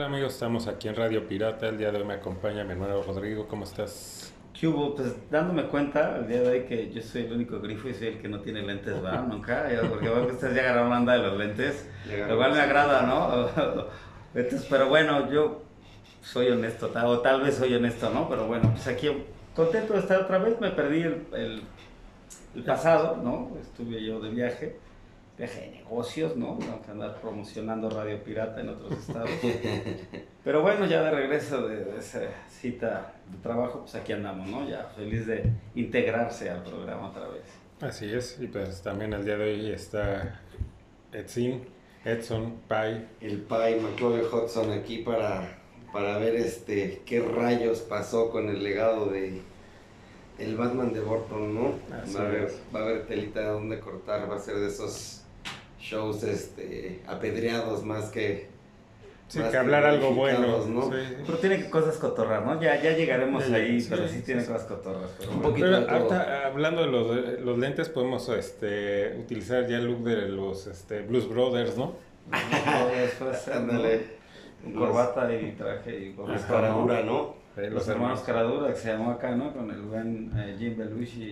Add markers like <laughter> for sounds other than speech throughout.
Hola amigos, estamos aquí en Radio Pirata. El día de hoy me acompaña mi hermano Rodrigo. ¿Cómo estás? ¿Qué hubo? Pues dándome cuenta el día de hoy que yo soy el único grifo y soy el que no tiene lentes, ¿verdad? <laughs> Nunca, porque veo que ustedes ya agarraron la onda de los lentes, lo cual me agrada, ¿no? <laughs> Entonces, pero bueno, yo soy honesto, o tal vez soy honesto, ¿no? Pero bueno, pues aquí contento de estar otra vez, me perdí el, el, el pasado, ¿no? Estuve yo de viaje, viaje de negocios, ¿no? Tengo que andar promocionando Radio Pirata en otros estados. <laughs> Pero bueno, ya de regreso de, de esa cita de trabajo, pues aquí andamos, ¿no? Ya feliz de integrarse al programa otra vez. Así es, y pues también el día de hoy está Edson, Edson, Pai. el Pai McCloy Hudson aquí para, para ver este qué rayos pasó con el legado de el Batman de Burton, ¿no? Así Va a, haber, es. va a haber telita donde cortar, va a ser de esos shows este apedreados más que Sí, más que hablar algo bueno. ¿no? sí. Pero tiene cosas cotorras, ¿no? Ya, ya llegaremos ahí, sí, pero sí, sí, tiene sí. cosas cotorras. Pero Un poquito. Pero de todo. ahorita, hablando de los, de los lentes, podemos este, utilizar ya el look de los este, Blues Brothers, ¿no? Ándale. Con corbata y traje y ¿no? Eh, Los hermanos Caradura, que se llamó acá, ¿no? Con el buen eh, Jim Belushi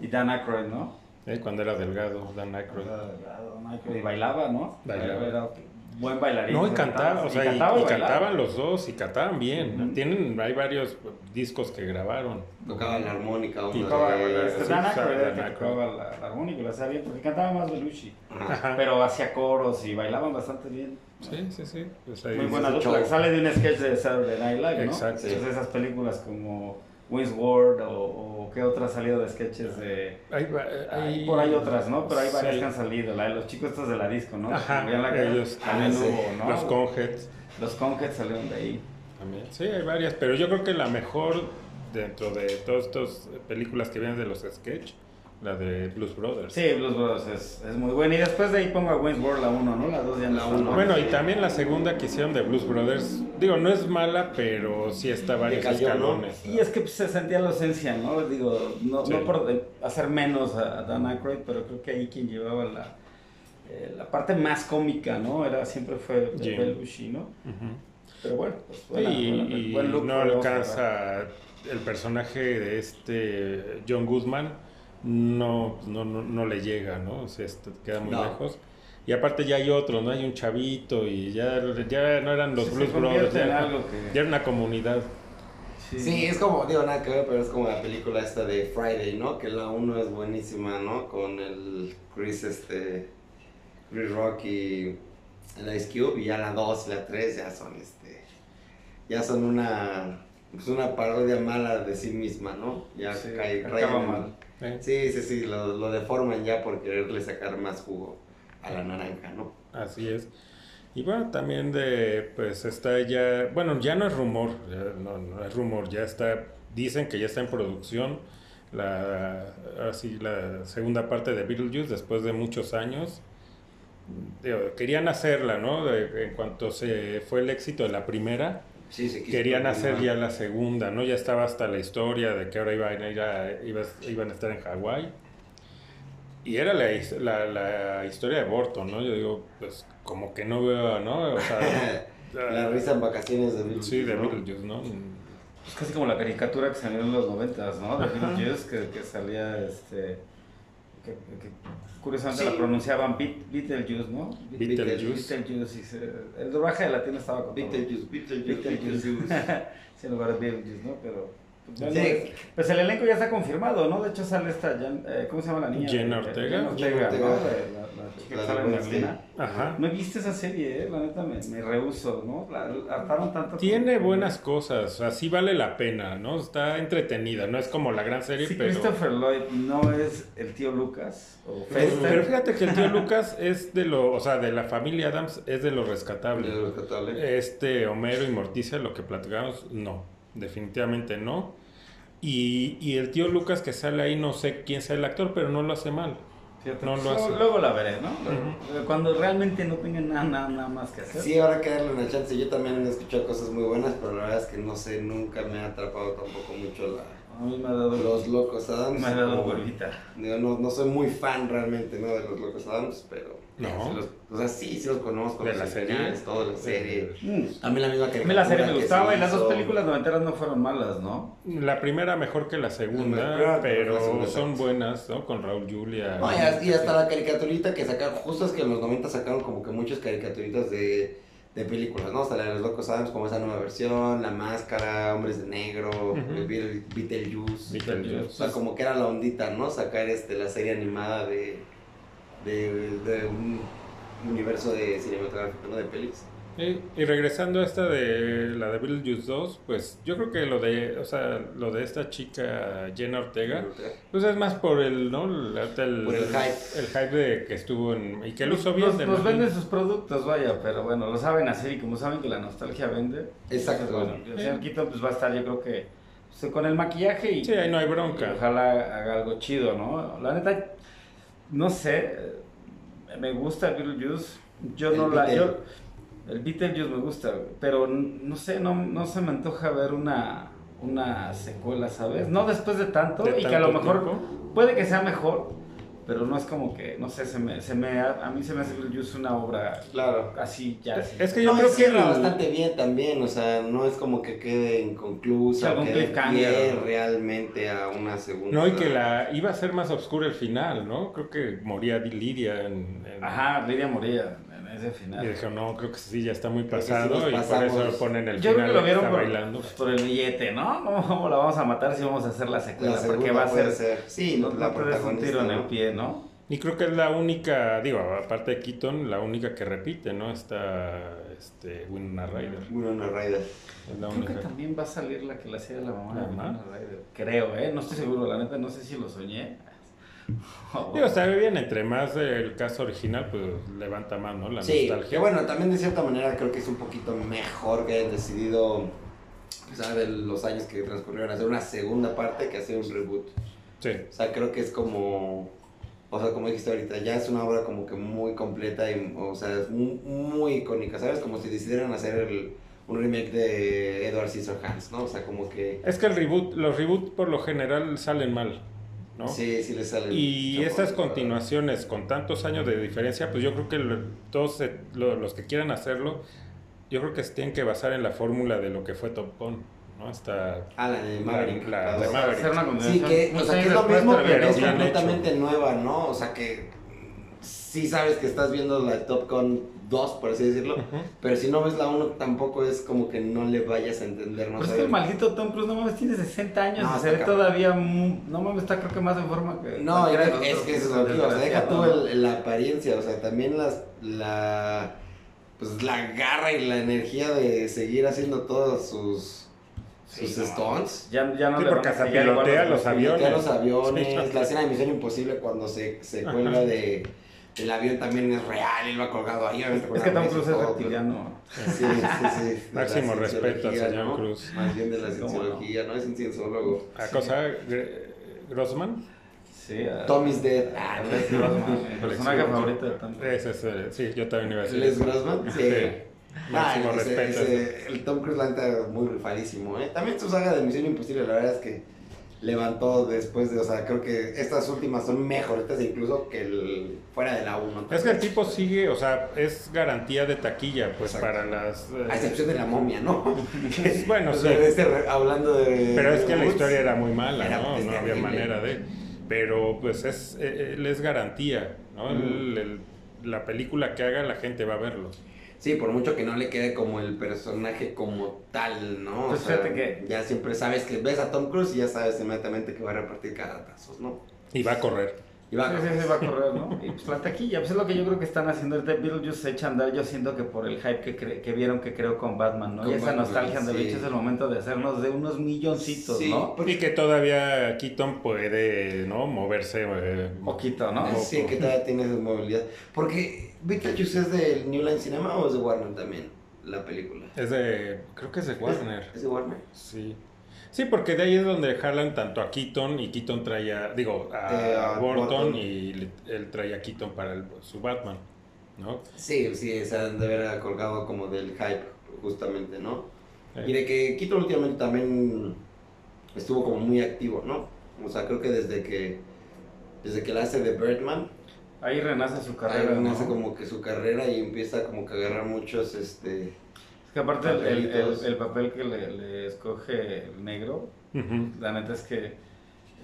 y, y Dan Aykroyd, ¿no? Eh, cuando era delgado, Dan Aykroyd. Y bailaba, ¿no? Bailaba. Era buen bailarín. No, y cantaba, o sea, y, cantaba y bailaba. cantaban los dos, y cantaban bien. Ujú. Tienen, hay varios discos que grabaron. Tocaba la armónica Y de- Tocaba, este, Dan Aykroyd era el Dan que Aykroyd. tocaba la, la armónica, lo hacía bien, porque cantaba más Belushi. Ajá. Pero hacía coros y bailaban bastante bien. Sí, sí, sí. Pues ahí Muy buena show. Sale de un sketch de Saturday Night Live, ¿no? Exacto. Entonces esas películas como Wayne's World o, o qué otras ha salido de sketches de... Hay, por ahí otras, ¿no? Pero hay varias que han salido. La de los chicos estos de la disco, ¿no? Ajá, la cara, ellos. también Ah, sí. hubo, ¿no? Los Conheads Los Conheads salieron de ahí. también. Sí, hay varias, pero yo creo que la mejor dentro de todas estas películas que vienen de los sketch, la de Blues Brothers. Sí, Blues Brothers es, es muy buena. Y después de ahí pongo a Wayne's World la 1, ¿no? La 2 ya no La está, uno. ¿no? Bueno, y también la segunda que hicieron de Blues Brothers, digo, no es mala, pero sí está varios cayó, ¿no? escalones. Y es que pues, se sentía la ausencia, ¿no? Digo, no, Sí. no por hacer menos a, a Dan Aykroyd, pero creo que ahí quien llevaba la, eh, la parte más cómica, ¿no? Era siempre fue Jim. Belushi, ¿no? Pero bueno, pues Sí, buena- y, buena- y buen look no alcanza el personaje de este John Goodman, no, no, no, no le llega, ¿no? O sea, esto queda muy No. lejos. Y aparte ya hay otro, ¿no? Hay un chavito y ya, ya no eran los Sí, Blues Brothers, ya, algo que- ya era una comunidad. Sí, es como, digo, nada que ver, pero es como la película esta de Friday, ¿no? Que la 1 es buenísima, ¿no? Con el Chris, este, Chris Rock y el Ice Cube, y ya la 2 y la 3 ya son, este, ya son una, pues una parodia mala de sí misma, ¿no? Ya Sí, cae, acaba mal. ¿Eh? Sí, sí, sí, lo, lo deforman ya por quererle sacar más jugo a la naranja, ¿no? Así es. Y bueno, también de, pues está ya, bueno, ya no es rumor, ya no, no es rumor, ya está, dicen que ya está en producción la, así, la segunda parte de Beetlejuice después de muchos años. Digo, querían hacerla, ¿no? De- en cuanto se fue el éxito de la primera, Sí, se quiso querían hacer ya la segunda, ¿no? Ya estaba hasta la historia de que ahora iban a, ir a- ibas- iban a estar en Hawái. Y era la, la, la historia de Burton, ¿no? Yo digo, pues como que no veo, ¿no? O sea, <laughs> La risa en vacaciones de Beetlejuice, Sí, de ¿no? Beetlejuice, ¿no? Es casi como la caricatura que salió en los noventas, ¿no? De Beetlejuice, que, que salía, este... Que, que curiosamente Sí. la pronunciaban Beat- Beetlejuice, ¿no? Beetlejuice. Beetlejuice, y se- el doblaje de latino estaba con. Beetlejuice, Beetlejuice, Beetlejuice. Beetlejuice. <laughs> sí, en lugar de Beetlejuice, ¿no? Pero... pues, Sí. Pues el elenco ya está confirmado, ¿no? De hecho sale esta, Jan- eh, ¿cómo se llama la niña? Jenna Eh, Ortega. Ortega, ¿no? Ortega. De La, la chica La que sale de en Wednesday. Merlina. Ajá. No he visto esa serie, eh, la neta me, me rehuso, ¿no? La, hartaron tanto. Tiene como- buenas cosas, así vale la pena, ¿no? Está entretenida, no es como la gran serie, Si pero... Christopher Lloyd no es el tío Lucas o Pero, Fester, pero fíjate que el tío <laughs> Lucas es de lo, o sea, de la familia Adams es de lo rescatable. De lo rescatable. Este Homero y Morticia, lo que platicamos, no, definitivamente no. Y, y el tío Lucas que sale ahí, no sé quién sea el actor, pero no lo hace mal. Fíjate, no lo luego, hace. luego la veré, ¿no? Cuando realmente no tenga nada, nada, nada más que hacer. Sí, habrá que darle una chance. Yo también he escuchado cosas muy buenas, pero la verdad es que no sé, nunca me ha atrapado tampoco mucho la, A mí me ha dado Los Locos Adams. Me ha dado como- no, no soy muy fan realmente, ¿no? De los Locos Adams, pero... No. sí los- o sea, sí, sí los conozco. ¿De los la serie? Todo, la serie. Mm. También la misma A caricatura mí la serie me que gustaba y las dos películas noventeras no fueron malas, ¿no? La primera mejor que la segunda, La primera, pero la segunda, son buenas, ¿no? Con Raúl Julia. No, y hasta, y hasta la caricaturita que sacaron, justo es que en los 90 sacaron como que muchas caricaturitas de, de películas, ¿no? O sea, la de los Locos Adams, como esa nueva versión, La Máscara, Hombres de Negro, Ujú. el Beetle- Beetlejuice. Beetlejuice. O sea, como que era la ondita, ¿no? Sacar este, la serie animada de, de, de un universo de cinematográfico, ¿no? De pelis. Y, y regresando a esta de la de Beetlejuice 2, pues yo creo que lo de, o sea, lo de esta chica Jenna Ortega, pues es más por el, ¿no? El, el, Por el hype. el hype de que estuvo en y que lo hizo bien. Nos, de nos venden sus productos, vaya, pero bueno, lo saben hacer y como saben que la nostalgia vende. Exacto. pues, bueno, el señor Keaton pues va a estar yo creo que pues, con el maquillaje y, Sí, ahí no hay y bronca. ojalá haga algo chido, ¿no? La neta, no sé, eh, me gusta Beetlejuice, yo El no la... Yo, el Beetlejuice me gusta, pero no sé, no, no se me antoja ver una, una secuela, ¿sabes? No después de tanto De y que a lo mejor tiempo. puede que sea mejor, pero no es como que, no sé, se me, se me, a mí se me hace Beetlejuice una obra Claro. así ya. así. Es que yo no, creo que el- bastante bien también, o sea, no es como que quede inconclusa, o que ¿no? realmente a una segunda. No, y que la iba a ser más oscura el final, ¿no? Creo que moría Lidia en... en- Ajá, Lidia moría ese final. Y dijo, no, creo que sí, ya está muy Creo sí pasado y por eso ponen el Yo creo final que lo vieron está por, bailando. pues, por el billete, ¿no? ¿Cómo, cómo la vamos a matar si vamos a hacer la secuela? La Porque va a ser... ser. Sí, no, la des un protagonista, tiro en el pie, ¿no? Y creo que es la única, digo, aparte de Keaton, la única que repite, ¿no? Está este, Winona Ryder. Winona Ryder. Es la Creo que también va a salir la que la hacía la mamá de. Winona Ryder. Creo, ¿eh? No estoy seguro, la neta, no sé si lo soñé. Digo, está bien, entre más el caso original, pues levanta más, ¿no? La Sí, nostalgia. que bueno, también de cierta manera creo que es un poquito mejor que hayan decidido, a de los años que transcurrieron, hacer una segunda parte que hacer un reboot. Sí. O sea, creo que es como, o sea, como dijiste ahorita, ya es una obra como que muy completa y, o sea, es muy, muy icónica, ¿sabes? Como si decidieran hacer el- un remake de Edward Scissorhands, ¿no? O sea, como que... Es que el reboot, los reboots por lo general salen mal, ¿no? Sí, sí le sale. Y estas continuaciones con tantos años de diferencia, pues yo creo que lo- todos se- lo- los que quieran hacerlo, yo creo que se tienen que basar en la fórmula de lo que fue Top Gun, ¿no? Hasta Ah, la de Maverick. La- la de. Maverick. Hacer una Sí, que, o sea, que es lo mismo, pero es completamente nueva, ¿no? O sea, que sí sabes que estás viendo la de Top Gun 2, por así decirlo, pero si no ves la 1 tampoco es como que no le vayas a entender, ¿no? Pero es que el maldito Tom Cruise, no mames, tiene 60 años No, y se ve todavía, no mames, está creo que más en forma que... No, es, que eso es lo que digo, o sea, deja tú ¿no? el- la apariencia, o sea, también las, la, pues la garra y la energía de seguir haciendo todos sus, sus Sí, no. stunts. Ya, ya no Sí, le porque hasta pilotea los- los aviones. Pilotea los aviones, Sí. la escena de Misión Imposible cuando se, se cuelga de el avión también es real, él va colgado ahí, Es que Tom Cruise es reptiliano. Sí, sí, sí. Máximo respeto al cienciología, señor ¿no? Cruz. Más bien de la ¿Cómo no? cienciología, ¿no? Es un cienciólogo. a cosa Gr- Grossman. Sí, a- Tommy's Dead. Ah, Les Grossman, personaje favorito de Tom Cruise. Ese es, eh, sí, yo también iba a decir. Les. Grossman, sí. Sí. Ah, Máximo ese- respeto. ese- el Tom Cruise la neta muy rifadísimo, ¿eh? También su saga de Misión Imposible, la verdad es que levantó después de, o sea, creo que estas últimas son mejores incluso que el fuera de la 1. Es que el tipo sigue, o sea, es garantía de taquilla, pues Exacto. para las. eh, A excepción de la momia, ¿no? <laughs> bueno, sí. este hablando de... Pero es que la historia era muy mala, Era, ¿no? No había manera de. Pero pues es, eh, él es garantía, ¿no? El- la película que haga, la gente va a verlo. Sí, por mucho que no le quede como el personaje como tal, ¿no? Pues o sea, fíjate que- ya siempre sabes que ves a Tom Cruise y ya sabes inmediatamente que va a repartir caratazos, ¿no? Y va a correr. Y va Sí, sí, sí, va a correr, ¿no? <laughs> Y pues la taquilla, pues es lo que yo creo que están haciendo ahorita. Beetlejuice se echa a andar, yo siento que por el hype que, cre- que vieron que creo con Batman, ¿no? Con y esa Batman, nostalgia de hecho es el momento de hacernos de unos milloncitos, Sí, ¿no? porque- Y que todavía Keaton puede, ¿no? Moverse. eh, Poquito, ¿no? Sí, que todavía tiene su movilidad. Porque Beetlejuice es del New Line Cinema o es de Warner también, la película. Es de. Creo que es de Warner. ¿Es de Warner? Sí. Sí, porque de ahí es donde jalan tanto a Keaton y Keaton trae a, digo, a, Eh, a Burton, Burton. y le- él trae a Keaton para el- su Batman, ¿no? Sí, sí, se han de haber colgado como del hype, justamente, ¿no? Eh, Y de que Keaton últimamente también estuvo como muy activo, ¿no? O sea, creo que desde que, desde que la hace de Birdman, Ahí renace su carrera. ahí nace ¿no? como que su carrera y empieza como que a agarrar muchos, este... Es que aparte el, el- papel que le, le escoge el negro, la neta es que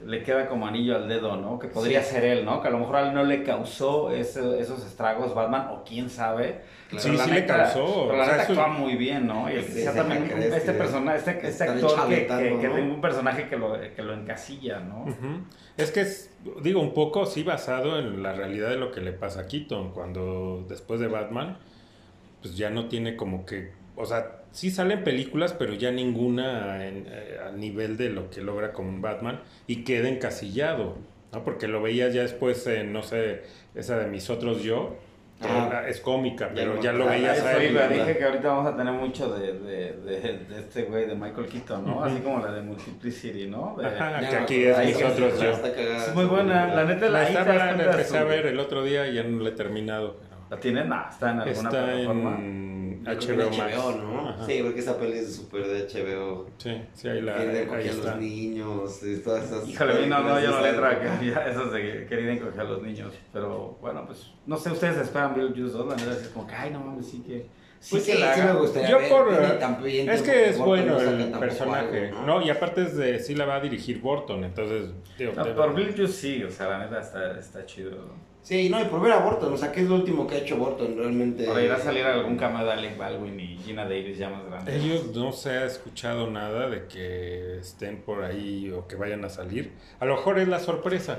le queda como anillo al dedo, ¿no? Que podría Sí. ser él, ¿no? Que a lo mejor a él no le causó ese- esos estragos Batman, o quién sabe. Claro. Sí, Pero la sí le causó, Pero la o sea, neta eso- actúa muy bien, ¿no? Y el que Sí, también ¿qué un- crees este persona, este, este está actor que, que, que ¿no? tiene un personaje que lo, que lo encasilla, ¿no? Es que es, digo, un poco sí basado en la realidad de lo que le pasa a Keaton cuando después de Batman, pues ya no tiene como que, o sea, sí salen películas, pero ya ninguna en- eh, a nivel de lo que logra como un Batman y queda encasillado, ¿no? Porque lo veías ya después en, no sé, esa de Mis Otros Yo, era- es cómica, pero ya lo ah, veías Eso a él. iba, ¿verdad? dije que ahorita vamos a tener mucho de, de, de, de este güey, de Michael Keaton, ¿no? Ujú. Así como la de Multiplicity, ¿no? De- Ajá, que aquí pero es ahí Mis que Otros está- Yo. Es muy buena, la neta La la ahí estaba, la empecé a ver el otro día y ya no la he terminado. pero- ¿La tiene? No, está en alguna Está plataforma. en HBO. HBO, ¿no? Ajá. Sí, porque esa peli es súper de HBO. Sí, sí, ahí, la, Querida ahí encogía a los niños, y todas esas Híjole, a mí no, no, yo no le entro a películas que ya esos de querida encoger a los niños. Pero bueno, pues no sé, ustedes esperan Beetlejuice 2, la neta es como que, ay, no mames, sí que. Sí Pues sí, que la sí me gustaría Yo ver, por- también Es que es bueno no el personaje, algo, ¿no? Y aparte es de, sí la va a dirigir Burton, entonces... Digo, No, por Beetlejuice sí, o sea, la neta está, está chido. Sí, no, y por ver a Burton, o sea, ¿qué es lo último que ha hecho Burton realmente? Ahora irá a salir algún cameo de Alec Baldwin y Gina Davis ya más grande. Ellos no se ha escuchado nada de que estén por ahí o que vayan a salir. A lo mejor es la sorpresa,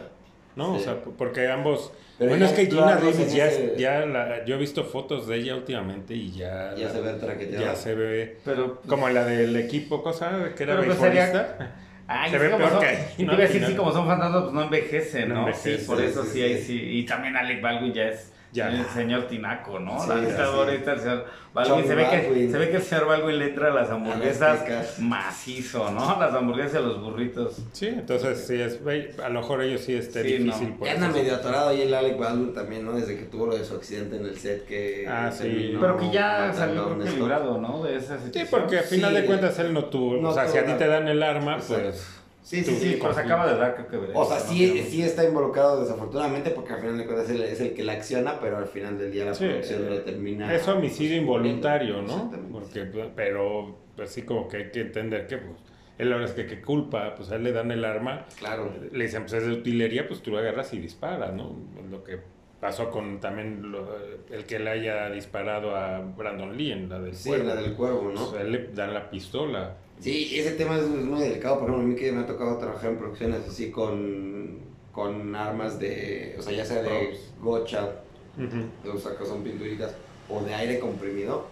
¿no? O sea, porque ambos... Pero bueno, es que Gina Davis ya, ese- ya la, yo he visto fotos de ella últimamente y ya... Ya la- se ve traqueteada. Ya se ve... Pero, pues, Como la del equipo, cosa que era Pero, pues. <laughs> Ay, Se ve peor son- que y ¿no? te iba a decir, sí, como son fantasmas, pues no envejecen, No sí, por eso sí, sí. sí. Y también Alec Baldwin ya es Ya. el señor Tinaco, ¿no? Sí, la neta, sí. ahorita el señor Baldwin, se ve, que, se ve que el señor Baldwin le entra a las hamburguesas pecas. macizo, ¿no? Las hamburguesas y a los burritos. Sí, entonces sí es, a lo mejor ellos sí esté Sí, difícil no. por anda medio atorado ahí el Alec Baldwin también, ¿no? Desde que tuvo lo de su accidente en el set que... Ah, sí. Pero que ya salió a librado, ¿no? De esa Sí, situación. porque al final Sí. de cuentas él no tuvo, No o sea, si a ti te dan el arma, pues Sí, Sí, sí, pero se acaba de dar, creo que veré. O sea, ¿no? sí, sí está involucrado desafortunadamente porque al final de cuentas es el que la acciona, pero al final del día la Sí, producción eh, lo termina. es homicidio involuntario, ¿no? Exactamente. Porque, pues, pero pues sí como que hay que entender que pues él ahora es que qué culpa, pues a él le dan el arma, Claro. le dicen pues es de utilería, pues tú lo agarras y disparas, ¿no? Lo que pasó con también lo- el que le haya disparado a Brandon Lee en la del Sí, cuervo. la del cuervo, ¿no? Pues, a él le dan la pistola. Sí, ese tema es, es muy delicado. Por ejemplo, a mí que me ha tocado trabajar en producciones así con, con armas de, o sea, ya sea de gocha, Ujú. o sea, que son pinturitas, o de aire comprimido.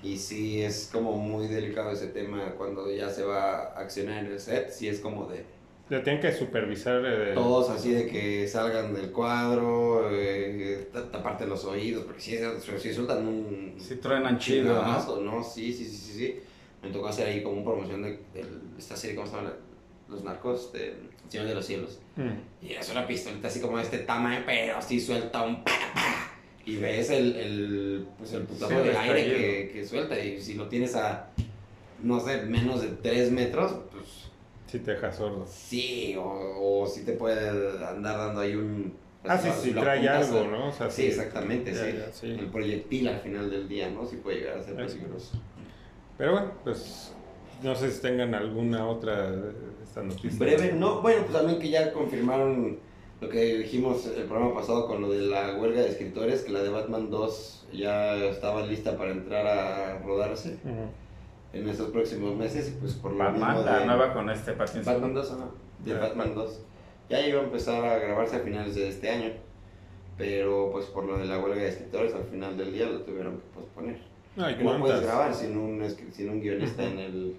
Y sí, es como muy delicado ese tema cuando ya se va a accionar en el set. Sí, es como de Le tienen que supervisar. eh, todos así de que salgan del cuadro, eh, ta- taparte los oídos, porque si, si sueltan un. Sí, truenan chido, ¿no? ¿no? Sí, sí, sí, sí, sí. Me tocó hacer ahí como una promoción de, de esta serie, ¿cómo se llama? Los narcos, de Señor de los Cielos. mm. Y es una pistolita así como de este tamaño, pero así suelta un pa, pa. Y ves el, el, pues el putazo Sí, de aire que, que suelta. Y si lo tienes a, no sé, menos de 3 metros, pues Sí te deja sordo. sí, o, o si te puede andar dando ahí un... Ah, sí, así sí, trae algo, ¿no? O sea, Sí, exactamente, Ya, sí. ya, sí. El proyectil al final del día, ¿no? Sí puede llegar a ser peligroso. Pero bueno, pues no sé si tengan alguna otra esta noticia. Breve, no, bueno, pues también que ya confirmaron lo que dijimos el programa pasado con lo de la huelga de escritores, que la de Batman 2 ya estaba lista para entrar a rodarse Ujú. en estos próximos meses y pues por lo Batman, mismo la nueva con este Pattinson. Batman 2, ajá, de. Batman 2. Ya iba a empezar a grabarse a finales de este año, pero pues por lo de la huelga de escritores al final del día lo tuvieron que posponer. Ay, Que no puedes grabar sin un, sin un guionista en el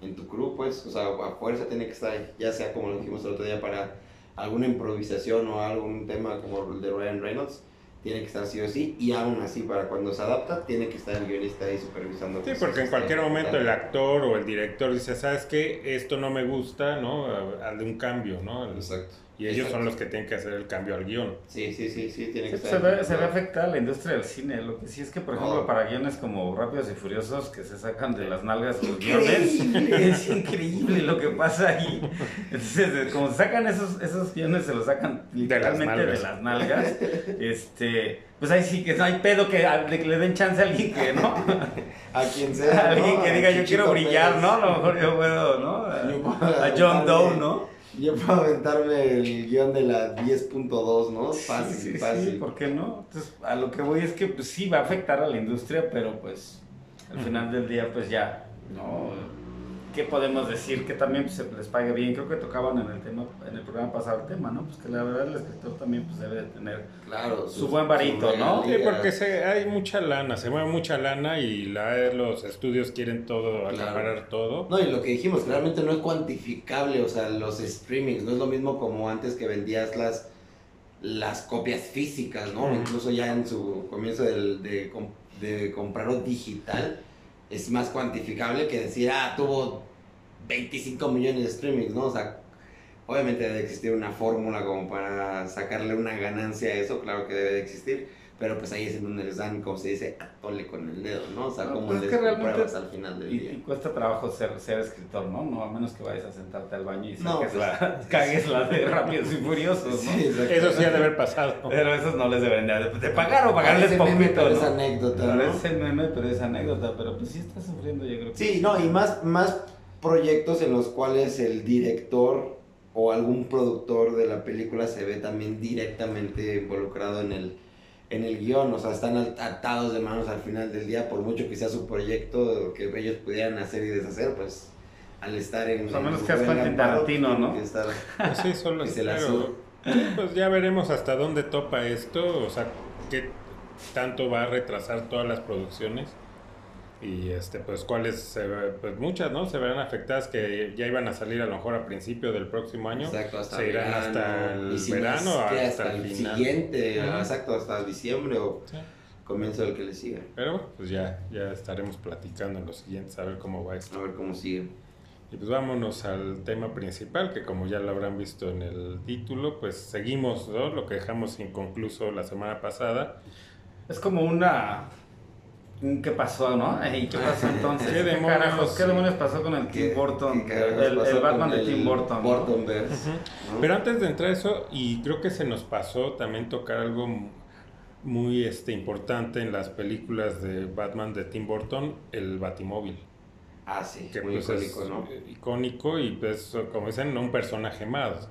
en tu crew, pues, o sea, a fuerza tiene que estar, ya sea como lo dijimos el otro día, para alguna improvisación o algún tema como el de Ryan Reynolds, tiene que estar sí o sí, y aún así, para cuando se adapta, tiene que estar el guionista ahí supervisando. Sí, porque en cualquier momento el actor o el director dice, ¿sabes qué? Esto no me gusta, ¿no? Hazle un cambio, ¿no? Exacto. Y ellos son los que tienen que hacer el cambio al guion. Sí, sí, sí, sí, tiene que se, ve, se ve afectada la industria del cine. Lo que sí es que, por ejemplo, para guiones como Rápidos y Furiosos que se sacan de las nalgas los guiones, <laughs> es increíble lo que pasa ahí. Entonces, como sacan esos, esos guiones, se los sacan literalmente de las nalgas. este, pues ahí sí que no hay pedo que, le den chance a alguien que, ¿no? A quien <laughs> sea. A alguien que diga, yo quiero brillar, ¿no? A lo mejor yo puedo, ¿no? A, John Doe, ¿no? Yo puedo aventarme el guion de la 10.2, ¿no? Fácil, sí, sí, fácil. Sí, ¿por qué no? Entonces, a lo que voy es que pues, sí va a afectar a la industria, pero pues al final del día, pues ya, ¿no? ¿Qué podemos decir? Que también pues, se les pague bien. Creo que tocaban en el tema, en el programa pasado el tema, ¿no? Pues que la verdad el escritor también pues, debe de tener claro, su, buen varito, ¿no? Sí, porque se, hay mucha lana, se mueve mucha lana y la, los estudios quieren todo, acaparar todo. No, y lo que dijimos, realmente no es cuantificable, o sea, los streamings, no es lo mismo como antes que vendías las las copias físicas, ¿no? Incluso ya en su comienzo de, de, de comprarlo digital, es más cuantificable que decir, ah, tuvo 25 millones de streamings, ¿no? O sea, obviamente debe existir una fórmula como para sacarle una ganancia a eso, claro que debe de existir, pero pues ahí es en donde les dan, como se dice, atole con el dedo, ¿no? O sea, como pues les pruebas al final del día. Y cuesta trabajo ser, ser escritor, ¿no? No, a menos que vayas a sentarte al baño y no, pues, la, <laughs> cagues la de Rápidos y Furiosos, ¿no? Sí, eso sí ha de haber pasado. Pero esos no les deben de, de pagar o pagarles poquito, meme, pero es anécdota, ¿no? Parece meme, pero es anécdota, pero pues sí está sufriendo, yo creo que... Sí, no, y más, más proyectos en los cuales el director o algún productor de la película se ve también directamente involucrado en el en el guion, o sea, están atados de manos al final del día, por mucho que sea su proyecto, que ellos pudieran hacer y deshacer, pues al estar en... Pues a menos que es Quentin Tarantino, ¿no? <laughs> Pues sí, solo es Pues ya veremos hasta dónde topa esto, o sea, qué tanto va a retrasar todas las producciones y este pues cuáles pues muchas no se verán afectadas que ya iban a salir a lo mejor a principio del próximo año. Exacto, hasta se irán hasta el verano hasta, hasta, el, siguiente exacto hasta diciembre o comienzo del que le siga. Pero pues ya ya estaremos platicando en los siguientes a ver cómo va esto. A ver cómo sigue. Y pues vámonos al tema principal que como ya lo habrán visto en el título pues seguimos ¿no? lo que dejamos inconcluso la semana pasada. Es como una ¿Qué pasó, no? <laughs> ¿Y qué pasó <laughs> entonces? ¿Qué, demonios, ¿Qué demonios pasó con el Tim Burton? el, Batman de Tim Burton. Pero antes de entrar a eso, y creo que se nos pasó también tocar algo muy este, importante en las películas de Batman de Tim Burton, el Batimóvil. Ah, sí, que muy pues icónico, ¿no? Icónico y pues, como dicen, un personaje más.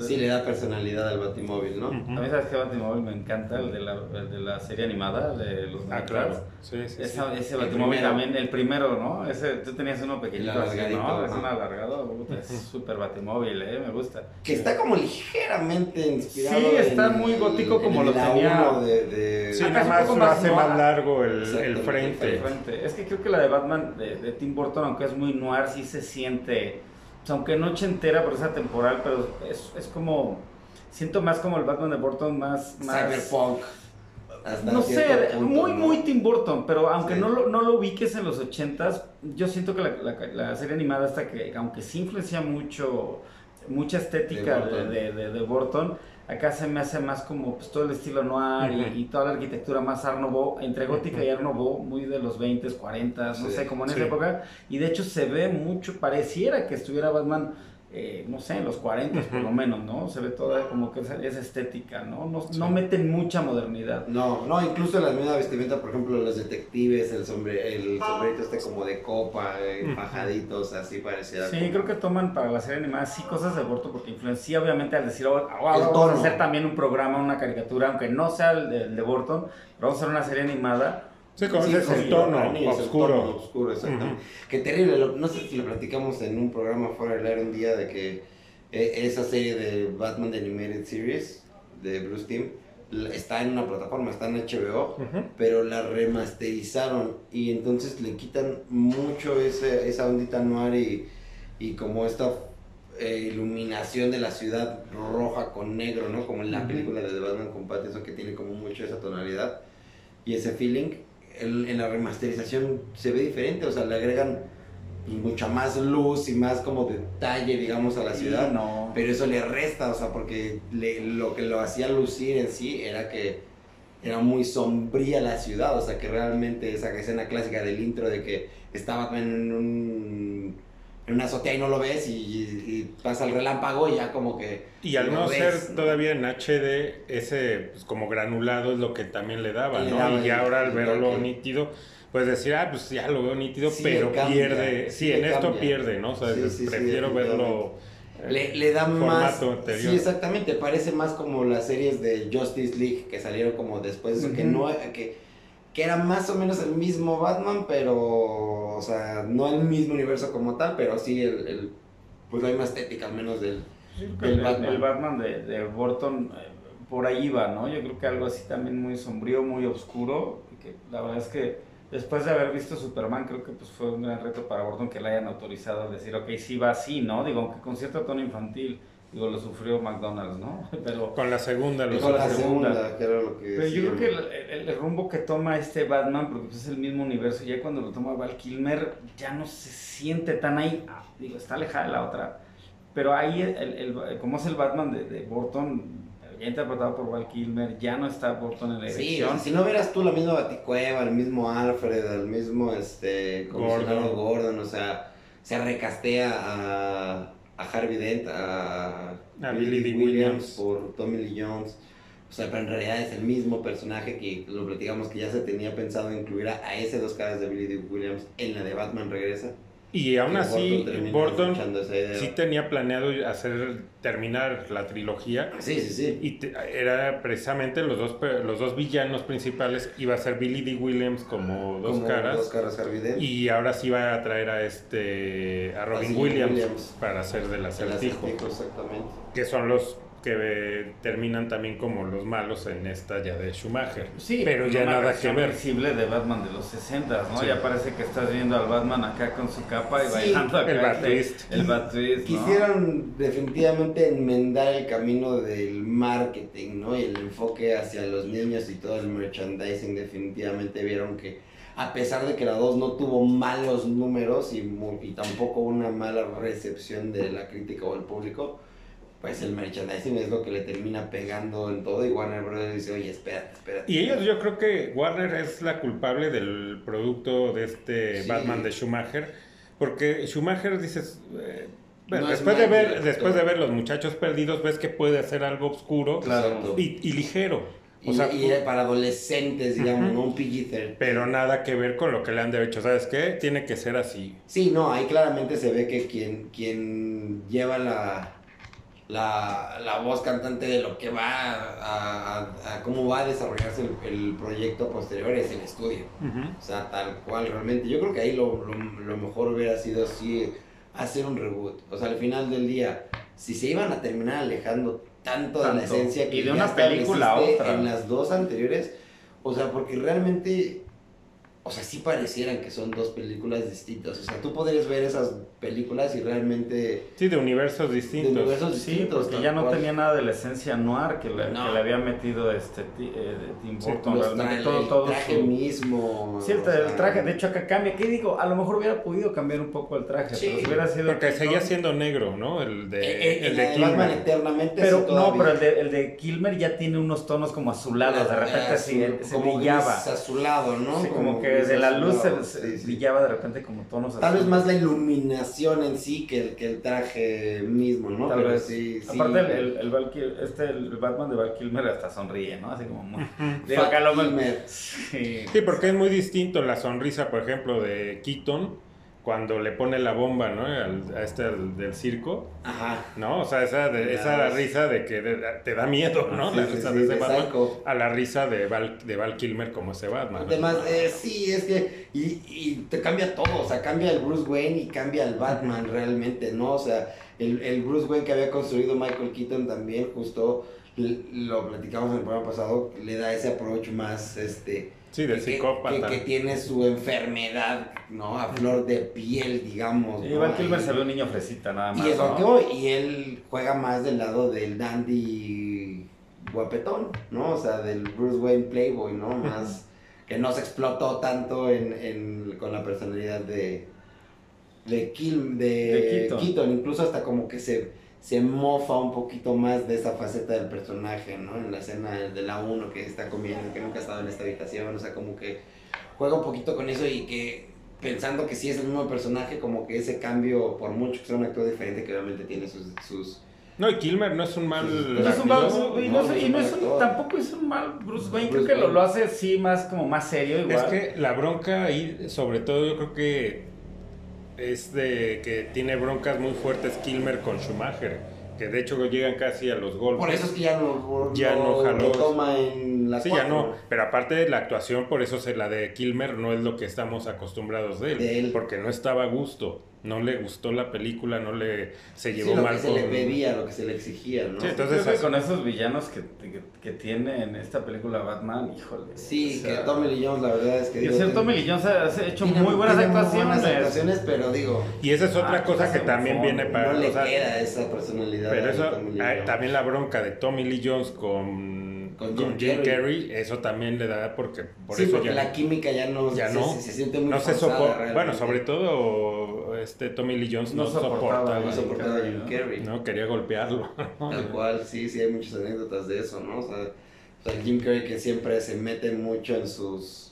Sí, le da personalidad al Batimóvil, ¿no? A mí, ¿sabes qué Batimóvil me encanta? El de la, de la serie animada de los Ah, claro. Sí, sí, ese Batimóvil también, el primero, ¿no? Ese, tú tenías uno pequeñito así, ¿no? Es un alargado. Es súper Batimóvil, ¿eh? Me gusta. Que está como ligeramente inspirado. Sí, está muy gótico como lo tenía. De, de... Sí, nada más lo hace más largo el, el, frente. el, frente. Es que creo que la de Batman de, de Tim Burton, aunque es muy noir, sí se siente aunque noche entera por esa temporal, pero es, es como, siento más como el Batman de Burton, más... más Cyberpunk. no sé, muy, muy Tim Burton, pero aunque no, lo, no lo ubiques en los ochentas, yo siento que la, la, serie animada hasta que, aunque sí influencia mucho, mucha estética de, de, de Burton Acá se me hace más como pues, todo el estilo noir y, toda la arquitectura más Art Nouveau, entre gótica y Art Nouveau, muy de los 20s, 40 no sé, como en esa época. Y de hecho se ve mucho, pareciera que estuviera Batman eh, no sé, en los 40 por lo menos, ¿no? Se ve toda como que esa, estética, ¿no? No, no, meten mucha modernidad. No, no, incluso la misma vestimenta, por ejemplo, los detectives, el, sombre, el sombrerito este como de copa, eh, bajaditos, así pareciera. Sí, creo que toman para la serie animada sí cosas de aborto porque influencia obviamente al decir, oh, vamos a hacer también un programa, una caricatura, aunque no sea el de, el de Burton, pero vamos a hacer una serie animada Sí, como sí, el tono oscuro. oscuro, exactamente. Qué terrible, no sé si lo platicamos en un programa fuera del aire un día de que eh, esa serie de Batman The Animated Series de Bruce Timm está en una plataforma, está en HBO, pero la remasterizaron y entonces le quitan mucho ese, esa ondita noir y, y como esta eh, iluminación de la ciudad roja con negro, ¿no? Como en la película de The Batman Compat, eso que tiene como mucho esa tonalidad y ese feeling en la remasterización se ve diferente, o sea, le agregan pues, mucha más luz y más como detalle, digamos, a la Sí, ciudad. no. Pero eso le resta, o sea, porque le- lo que lo hacía lucir en sí era que era muy sombría la ciudad, o sea, que realmente esa escena clásica del intro de que estaba en un en una azotea y no lo ves y, y pasa el relámpago y ya como que Y al no ves, ser todavía en HD, ese pues, como granulado es lo que también le daba, Le ¿no? daba y ya ahora al verlo nítido, pues decir, ah, pues ya lo veo nítido, Sí pero cambia, pierde. sí en esto cambia. pierde, ¿no? O sea, Sí, prefiero verlo. eh, le, le da más anterior. sí exactamente parece más como las series de Justice League que salieron como después que Ujú. no que que era más o menos el mismo Batman pero o sea no el mismo universo como tal pero sí el, el- pues la misma estética al menos del el, Batman. el Batman de, de Burton eh, por ahí va, ¿no? Yo creo que algo así también muy sombrío, muy oscuro. Que la verdad es que después de haber visto Superman, creo que pues fue un gran reto para Burton que le hayan autorizado a decir, ok, sí va así, ¿no? Digo, aunque con cierto tono infantil, digo, lo sufrió McDonald's, ¿no? <laughs> Pero, Con la segunda, los con la segunda, segunda, que era lo que pero yo creo que el, el- el rumbo que toma este Batman, porque pues es el mismo universo, ya cuando lo toma Val Kilmer, ya no se siente tan ahí, ah, digo, está alejada de la otra. Pero ahí, el, el- como es el Batman de, de Burton, ya interpretado por Val Kilmer, ya no está Burton en la Sí, o dirección. sea, si no vieras tú la misma Baticueva, el mismo Alfred, el mismo este comisionado Gordon. Gordon, o sea, se recastea a, a Harvey Dent, a, A Billy Dee Williams. por Tommy Lee Jones. O sea, pero en realidad es el mismo personaje que lo platicamos que ya se tenía pensado incluir a, a ese dos caras de Billy Dee Williams en la de Batman Regresa. Y aún así, Burton sí tenía planeado hacer terminar la trilogía. Sí, sí, sí. Y te- era precisamente los dos, los dos villanos principales. Iba a ser Billy D. Williams como dos Como caras. Dos caras. Y ahora sí va a traer a este a Robin Williams, Williams. para hacer del El acertijo, acertijo, exactamente. que son los que eh, terminan también como los malos en esta ya de Schumacher. Sí, pero ya nada que ver. visible de Batman de los 60, ¿no? Sí. Ya parece que estás viendo al Batman acá con su capa y Sí, bailando acá. el este- Batwist. El Batwist, ¿no? Quisieron definitivamente enmendar el camino del marketing, ¿no? Y el enfoque hacia los niños y todo el merchandising definitivamente vieron que a pesar de que la 2 no tuvo malos números y, mu- y tampoco una mala recepción de la crítica o el público, pues el merchandising es lo que le termina pegando en todo y Warner Bros. dice, oye, espérate, espérate. Y ellos, yo creo que Warner es la culpable del producto de este Sí. Batman de Schumacher, porque Schumacher dices, eh, bueno, No es después de ver, director. después de ver los muchachos perdidos, ves que puede hacer algo oscuro Claro. y, y ligero, Y, o sea, y para adolescentes, digamos. ¿no? Un PG-13. pero nada que ver con lo que le han hecho, ¿sabes qué? Tiene que ser así. Sí, no, ahí claramente se ve que quien, quien lleva la, la, la voz cantante de lo que va a, a- a cómo va a desarrollarse el, el proyecto posterior es el estudio. O sea, tal cual realmente. Yo creo que ahí lo, lo, lo mejor hubiera sido así, hacer un reboot. O sea, al final del día, si se iban a terminar alejando tanto, de la esencia que Y de una película a otra. en las dos anteriores, o sea, porque realmente, o sea, sí parecieran que son dos películas distintas. O sea, tú podrías ver esas películas y realmente Sí, de universos de distintos. universos Sí, distintos. porque ya no cual. tenía nada de la esencia noir que le, No. que le había metido este eh, de Tim Sí, Burton. Realmente tra- todo, el todo traje su- mismo. Sí, el, o tra- el sea, traje, de hecho acá cambia. ¿Qué digo? A lo mejor hubiera podido cambiar un poco el traje, Sí, pero si hubiera sido... Porque seguía siendo negro, ¿no? El de, eh, eh, el de de Batman Kilmer. eternamente. Pero sí, no, pero el de, el de Kilmer ya tiene unos tonos como azulados, de repente Azul, así, se como brillaba. azulado, ¿no? Sí, como que gris de la luz se, se sí, sí. brillaba de repente como tonos Tal vez más la iluminación en sí que el, que el traje mismo, ¿no? Tal Pero vez. sí. Aparte, el, el, el Val Kil- este, el Batman de Val Kilmer hasta sonríe, ¿no? Así como muy... <laughs> Lo- Kilmer. Sí. Sí, porque es muy distinto la sonrisa, por ejemplo, de Keaton cuando le pone la bomba, ¿no? Al- a este al- del circo, Ajá. ¿no? O sea, esa, de, esa risa de que de- te da miedo, ¿no? Sí, la risa sí, de ese Batman Psycho. a la risa de Val, de Val Kilmer como ese Batman. ¿no? Además, eh, sí, es que. Y, y te cambia todo. O sea, cambia el Bruce Wayne y cambia el Batman realmente, ¿no? O sea, el, el Bruce Wayne que había construido Michael Keaton también, justo lo platicamos en el programa pasado, le da ese approach más, este. Sí, de que- psicópata. Que, que tiene su enfermedad, ¿no? A flor de piel, digamos. Sí, ¿no? Kilmer Y- se ve un niño fresita nada más, Y es lo ¿no? que voy. Y él juega más del lado del dandy guapetón, ¿no? O sea, del Bruce Wayne Playboy, ¿no? <laughs> Más que no se explotó tanto en, en- con la personalidad de, de, Kill, de, De Keaton. Keaton. Incluso hasta como que se, se mofa un poquito más de esa faceta del personaje, ¿no? En la escena de la 1 que está comiendo, que nunca ha estado en esta habitación, o sea, como que juega un poquito con eso y que pensando que sí es el mismo personaje, como que ese cambio, por mucho que sea un actor diferente, que obviamente tiene sus... sus No, y Kilmer no es un mal. No es un mal, y no es- y no es un- tampoco es un mal Bruce Wayne, Bruce creo que lo, Wayne. lo hace sí más como más serio igual. Es que la bronca ahí, sobre todo, yo creo que es de que tiene broncas muy fuertes Kilmer con Schumacher, que de hecho llegan casi a los golpes. por eso es que ya no, Ya no jaló. lo toma en la Sí, ya no, pero aparte de la actuación, por eso se la de Kilmer no es lo que estamos acostumbrados de él, De él. porque no estaba a gusto, no le gustó la película, no le se Sí, llevó lo mal que se con le pedía, lo que se le exigía, ¿no? Sí, entonces creo que con esos villanos que, que, que tiene en esta película Batman, híjole. Sí, o sea, que Tommy Lee Jones, la verdad es que... Digo, tiene- Tommy Lee Jones ha hecho tiene- muy buenas tiene muy actuaciones. buenas actuaciones, pero digo, Y esa es otra Ah, cosa que también bufón, viene para no le o sea, queda esa personalidad. Pero eso, Tommy Lee ah, Jones. también la bronca de Tommy Lee Jones con, Con con Jim Jim, Carrey. Carrey, eso también le da porque por sí, eso porque ya, la química ya no, ya se, no, se, se siente muy no se soporta. Bueno, sobre todo este Tommy Lee Jones no, No soportaba, No soportaba a Jim. Carrey. no quería golpearlo. <laughs> Tal cual, sí, sí, hay muchas anécdotas de eso, ¿no? O sea, o sea, Jim Carrey que siempre se mete mucho en sus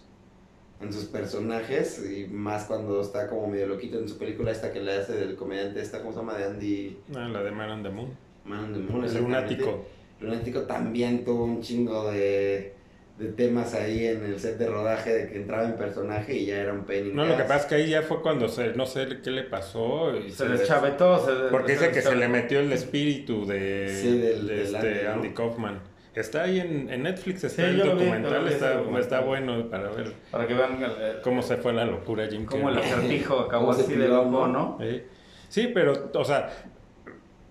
en sus personajes y más cuando está como medio loquito en su película esta que le hace del comediante esta, ¿cómo se llama? De Andy Ah, la de Man on the Moon. Man on the Moon, El lunático. Lunático también tuvo un chingo de, de temas ahí en el set de rodaje de que entraba en personaje y ya era un in No, lo que pasa es que ahí ya fue cuando se, no sé qué le pasó. Y Se des- deschavetó. Se, Porque dice que se le metió el espíritu de, Sí, del- de del este Andy, ¿no? Andy Kaufman. Está ahí en, en Netflix, está Sí, el vi, documental, vi está, documental. está bueno para ver Para que vean eh, cómo se fue la locura Jim cómo el acertijo acabó <laughs> se así de loco, ¿no? Sí. Sí, pero, o sea,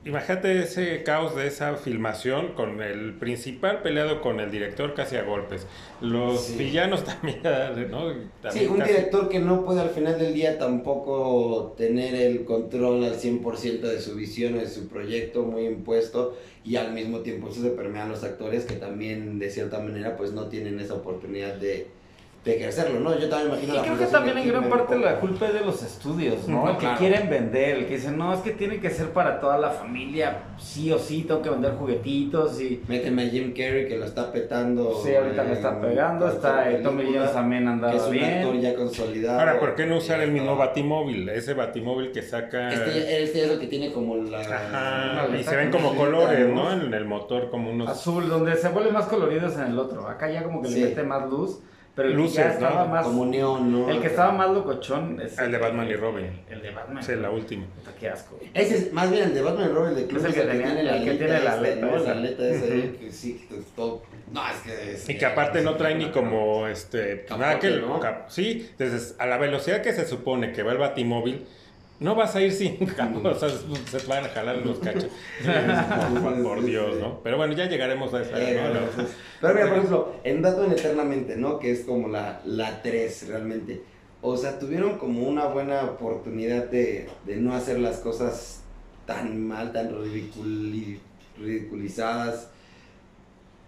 imagínate ese caos de esa filmación con el principal peleado con el director casi a golpes. Los Sí. villanos <laughs> también, ¿no? Sí, un casi- director que no puede al final del día tampoco tener el control al 100% de su visión o de su proyecto muy impuesto y al mismo tiempo eso se permea a los actores que también de cierta manera pues no tienen esa oportunidad de, de ejercerlo, ¿no? Yo también imagino Y la creo que también en gran parte la culpa es de los estudios, ¿no? El que claro. quieren vender, el que dicen, no, es que tiene que ser para toda la familia, sí o sí, tengo que vender juguetitos y... Méteme a Jim Carrey que lo está petando. Sí, ahorita le está en pegando, está eh, Tommy película, Jones también Que andaba es un actor ya consolidado. Ahora, ¿por qué no usar el mismo Está- batimóvil? Ese batimóvil que saca... Este, este es el que tiene como la... Ajá, y se ven como colores, ¿no? ¿no? En el motor, como unos... Azul, donde se vuelve más coloridos en el otro. Acá ya como que Sí. le mete más luz, pero el Luces, que ya estaba ¿no? más... Como neón, ¿no? El que estaba más locochón es El de Batman y Robin. El de Batman. Sí, la última. Puta, qué asco. Ese es más bien el de Batman Robin de Es el que tenía- el que tiene la aleta ¿no? La aleta esa ahí, que sí, que es todo. No, es que es. Y que aparte no trae ni como este Capote, nada que ¿no? cap- sí, entonces a la velocidad que se supone que va el batimóvil no vas a ir sin <laughs> o sea, <laughs> se van a jalar los cachos. <laughs> por, por Dios, ¿no? Pero bueno, ya llegaremos a esa. Eh, pues, Pero mira, por ejemplo, en Batman Eternamente, ¿no? Que es como la, la 3 realmente. O sea, tuvieron como una buena oportunidad de, de no hacer las cosas tan mal, tan ridiculi- ridiculizadas.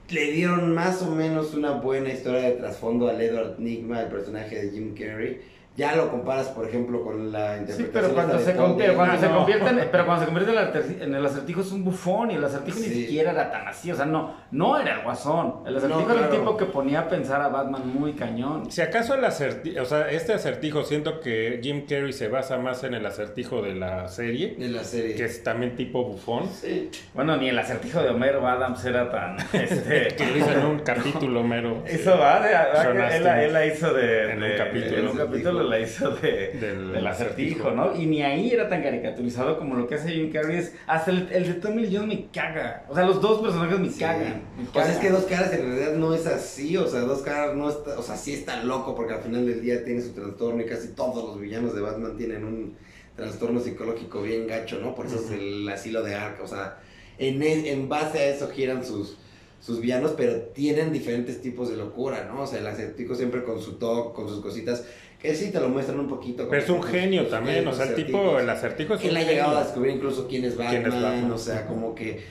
Le dieron más o menos una buena historia de trasfondo al Edward Nigma, el personaje de Jim Carrey. Ya lo comparas, por ejemplo, con la Sí, interpretación pero cuando se, convierte, cuando se no. convierte en, <laughs> pero cuando se convierte en el, en el acertijo es un bufón y el acertijo ni Sí. siquiera era tan así, o sea, no, no era el guasón. El acertijo No, era un claro. tipo que ponía a pensar a Batman muy cañón. Si acaso el acertijo, o sea, este acertijo siento que Jim Carrey se basa más en el acertijo de la serie, de la serie. que es también tipo bufón, Sí. Bueno, ni el acertijo de Homero Adams era tan... <laughs> Este, que lo hizo en un capítulo mero. Hizo, va, de- va Sean que él, la- él la hizo de, En de- un capítulo. En un capítulo la hizo de, Del del acertijo, acertijo. ¿no? Y ni ahí era tan caricaturizado como lo que hace Jim Carrey. Es, hasta el, el de Tommy Lee Jones me caga. O sea, los dos personajes me Sí. cagan. me O sea, es que dos caras en realidad no es así, o sea, dos caras no está, o sea, sí está loco porque al final del día tiene su trastorno y casi todos los villanos de Batman tienen un trastorno psicológico bien gacho, ¿no? Por eso es el asilo de Arca, o sea, en, en base a eso giran sus, sus villanos, pero tienen diferentes tipos de locura, ¿no? O sea, el acertijo siempre con su toque, con sus cositas, que sí te lo muestran un poquito. Pero es un genio también, o sea, el tipo, el acertijo es un Él ha llegado a descubrir incluso quién es Batman, ¿Quién es Batman? o sea, como que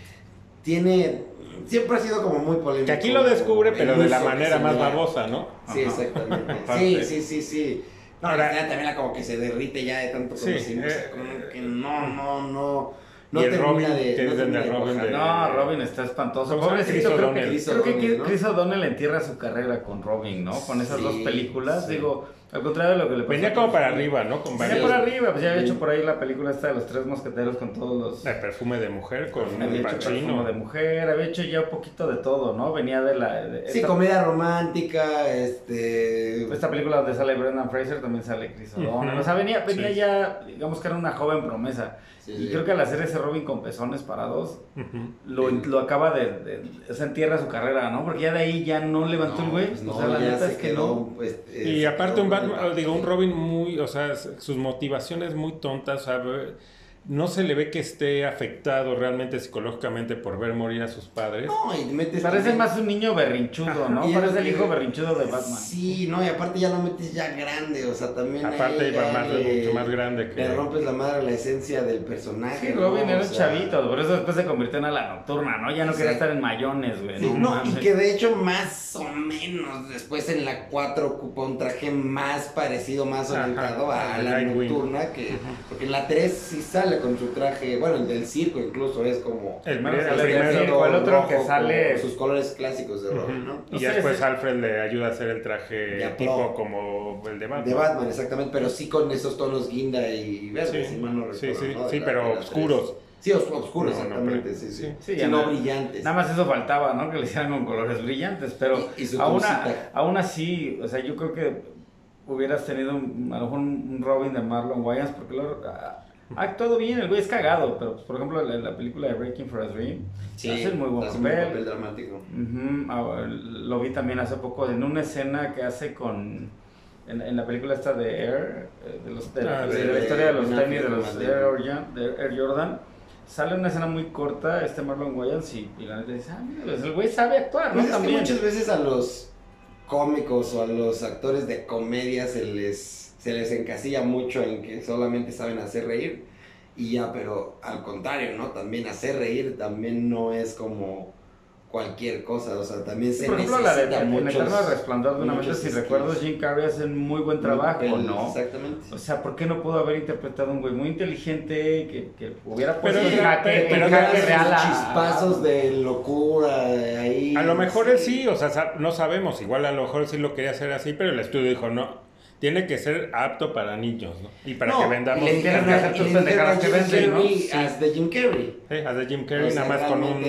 tiene... Siempre ha sido como muy polémico. Que aquí lo descubre, pero de la manera más babosa, ¿no? Sí, exactamente. <laughs> Sí, sí, sí, sí. No, Ahora- la también la como que se derrite ya de tanto Sí, conocimiento. o sea, eh, como que no, no, no. No Y el Robin, de. que no de Robin de- No, Robin está espantoso. Pobrecito, Chris creo O'Donnell. que, Chris creo que O'Donnell, ¿no? Chris O'Donnell entierra su carrera con Robin, ¿no? Con esas Sí, dos películas. sí. Digo, al contrario de lo que le pasó Venía como para arriba, ¿no? Con Venía por arriba, pues ya había Sí. hecho por ahí la película esta de los tres mosqueteros con todos los... El perfume de mujer con Había hecho perfume de mujer, había hecho ya un poquito de todo, ¿no? Venía de la... de Sí, esta, comedia romántica, este. esta película donde sale Brendan Fraser también sale Chris O'Donnell. O sea, venía, venía Sí. ya, digamos que era una joven promesa. Sí, y sí. creo que al hacer ese Robin con pezones parados, Ujú. lo, Sí. lo acaba de, de, o sea, entierra su carrera, ¿no? Porque ya de ahí ya no levantó el güey. pues o sea, la neta se es que quedó, no. pues, eh, Y se aparte un el digo, un. Robin muy, o sea, sus motivaciones muy tontas, o sea, no se le ve que esté afectado realmente psicológicamente por ver morir a sus padres. No, y metes Parece también- más un niño berrinchudo, ¿no? Parece el que- hijo berrinchudo de Batman. Sí, no, y aparte ya lo metes ya grande, o sea, también. Aparte ya más, le- mucho más grande que... Le rompes la madre a la esencia del personaje. Sí, ¿no? Robin era O sea, chavito, por eso después se convirtió en la nocturna, ¿no? Ya no quería estar en mayones, güey. Sí, no, no, y que de hecho más o menos después en la 4 ocupa un traje más parecido, más Ajá, orientado a la nocturna, que porque en la 3 sí sale con su traje, bueno, el del circo incluso es como... El, Primero el circo, el otro que sale- con sus colores clásicos de Robin, ¿no? Y ya después sí. Alfred le ayuda a hacer el traje tipo pro. como el de Batman. De Batman, exactamente, pero sí con esos tonos guinda y verde, Sí, si mal no sí, recuerdo, sí, sí, la- pero oscuros. Sí, os- oscuros, No, no, exactamente, pero- sí, sí. sí. Sí, Sí, ya no brillantes. Nada más eso faltaba, ¿no? Que le hicieran con colores brillantes, pero Y- y su aún, así, o sea, yo creo que hubieras tenido un- a lo mejor un Robin de Marlon Wayans porque lo, ha ha actuado bien, el güey es cagado, pero pues, por ejemplo en la película de Breaking for a Dream hace muy buen hace papel. un papel dramático. Ah, lo vi también hace poco en una escena que hace con en, en la película esta de Air eh, de, los, de, Ah, de de- la historia de los tenis de los Air, Jordan, de Air Jordan sale una escena muy corta este Marlon Wayans y, y la neta dice ah mira pues el güey sabe actuar no Pues es que también muchas veces a los cómicos o a los actores de comedia se les, se les encasilla mucho en que solamente saben hacer reír y ya, pero al contrario, ¿no? También hacer reír también no es como cualquier cosa, o sea, también se por ejemplo la de en muchos- Eterno Resplandor de una mente si recuerdo Jim Carrey hace un muy buen trabajo no Exactamente. o sea, ¿por qué no pudo haber interpretado un güey muy inteligente que, que hubiera Pero puesto en era- jaque, pero en jaque real a- chispazos de locura de ahí. A lo mejor él sí, o sea, no sabemos, igual a lo mejor sí lo quería hacer así, pero el estudio dijo, no, tiene que ser apto para niños, ¿no? Y para No, que vendamos... y le que hacer tus pendejadas que Jim venden, ¿no? Sí. As de Jim Carrey. Sí, haz de Jim Carrey, O sea, nada más con un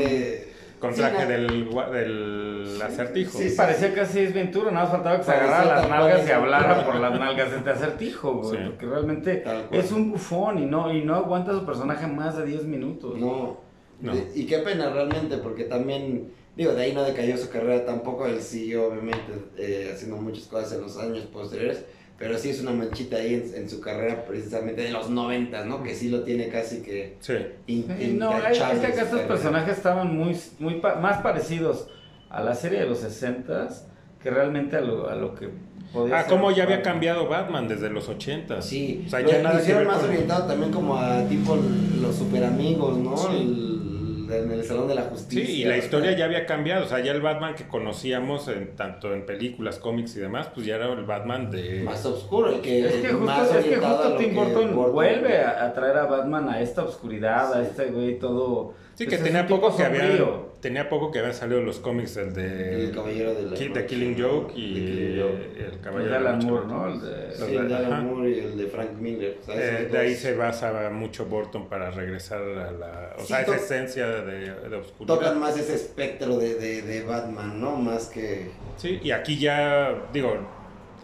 con traje del, del acertijo. sí, Sí, parecía casi es Ventura, nada más faltaba que se agarrara las nalgas y hablara por las <laughs> nalgas de este acertijo, güey. Sí. Porque realmente es un bufón y no, y no aguanta su personaje más de 10 minutos. No. No. De- y qué pena realmente, porque también, digo, de ahí no decayó su carrera tampoco, él siguió obviamente eh, haciendo muchas cosas en los años posteriores, pero sí es una manchita ahí en, en su carrera precisamente de los 90, ¿no? Que sí lo tiene casi que Sí. in- no, es, intachable es que estos personajes estaban muy, muy pa- más parecidos a la serie de los 60 que realmente a lo, a lo que podía Ah, cómo ya había Batman. cambiado Batman desde los 80. Sí, O sea, ya lo nada que ver más con- orientado también como a tipo los super amigos, ¿no? Sí. El- en el Salón de la Sí, Justicia. y la historia ya había cambiado, o sea, ya el Batman que conocíamos en, tanto en películas, cómics y demás, pues ya era el Batman de... Más oscuro, el que, Es que más justo, es que justo lo Tim Burton, Burton- vuelve a, a traer a Batman a esta oscuridad, a este güey todo... Sí, pues, que tenía poco que había, tenía poco que habían salido los cómics, el de... El Caballero de la Ki- Noche. de Killing Joke y The Killing Joke. el El Caballero de de la Alan Noche. Moore, ¿no? El de- Sí, el de. Alan Moore y el de Frank Miller. o sea, Eh, de ahí se basa mucho Burton para regresar a la... O Sí, sea, esa esencia de, de oscuridad. Tocan más ese espectro de, de, de Batman, ¿no? Más que... Sí, y aquí ya, digo,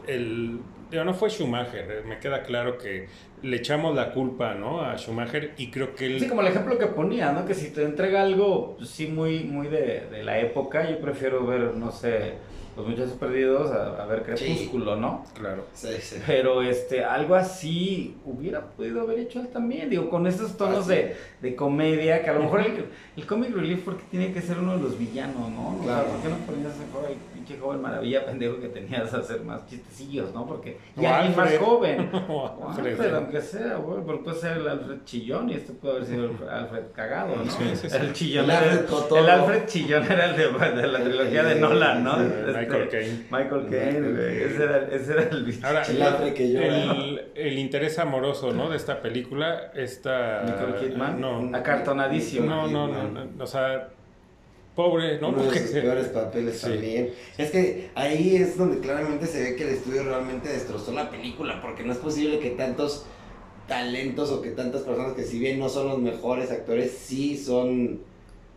el, digo, no fue Schumacher, eh, me queda claro que le echamos la culpa, ¿no? A Schumacher y creo que él... Sí, como el ejemplo que ponía, ¿no? Que si te entrega algo, pues, sí, muy, muy de, de la época, yo prefiero ver, no sé, Los Muchachos Perdidos a, a ver Crepúsculo, ¿no? Claro. Sí, sí. Pero este, algo así hubiera podido haber hecho él también, digo, con estos tonos Ah, sí. de, de comedia, que a lo mejor el, el comic relief porque tiene que ser uno de los villanos, ¿no? O sea, Claro. ¿por qué no ponías mejor al pinche joven maravilla pendejo que tenías a hacer más chistecillos, ¿no? Porque ya alguien más joven. <laughs> O aunque sea, güey, pero puede ser el Alfred chillón y este puede haber sido el Alfred cagado, ¿no? Sí, sí, sí. El chillón El era Alfred el Alfred chillón era el de, de la trilogía de Nolan, ¿no? Este, Michael Caine. Michael Caine, güey. Ese era, ese era el bicho. Ahora, El que llora. el, el interés amoroso, ¿no? De esta película, esta... Nicole Kidman. No, Acartonadísimo. no, no, no, no, o sea, pobre, ¿no? Uno de sus peores papeles Sí. también. Es que ahí es donde claramente se ve que el estudio realmente destrozó la película, porque no es posible que tantos talentos o que tantas personas que si bien no son los mejores actores, sí son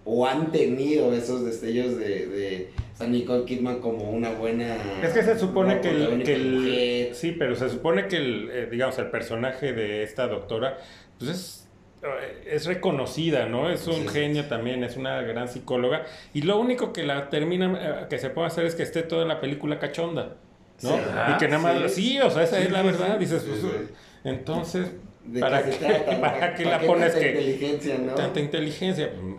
o han tenido esos destellos de, de sea, Nicole Kidman como una buena... Es que se supone que el, que el- sí, pero se supone que el, eh, digamos, el personaje de esta doctora, pues es, es reconocida, ¿no? Es un Sí, sí, genio también, es una gran psicóloga, y lo único que la termina, eh, que se puede hacer es que esté toda la película cachonda, ¿no? ¿Será? Y que nada más, sí, Sí. o sea, esa Sí, es la sí, verdad, sí. dices, Sí, pues, sí. entonces, ¿De ¿para qué trata? para qué la qué pones tanta que inteligencia, no? tanta inteligencia? Pues, no.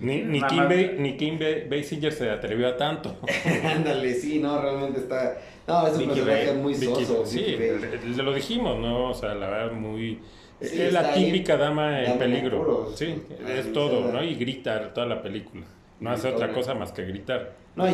ni, ni, Kim más- Ba- ni Kim Ba- Basinger se atrevió a tanto. <laughs> Ándale, sí, no, realmente está... No, es un Vicky personaje muy soso. sí, lo dijimos, ¿no? O sea, la verdad, muy... Sí, es la ahí, típica dama en peligro. Sí, Ah, es todo. ¿no? Y gritar toda la película. No hace otra cosa más que gritar. No, y.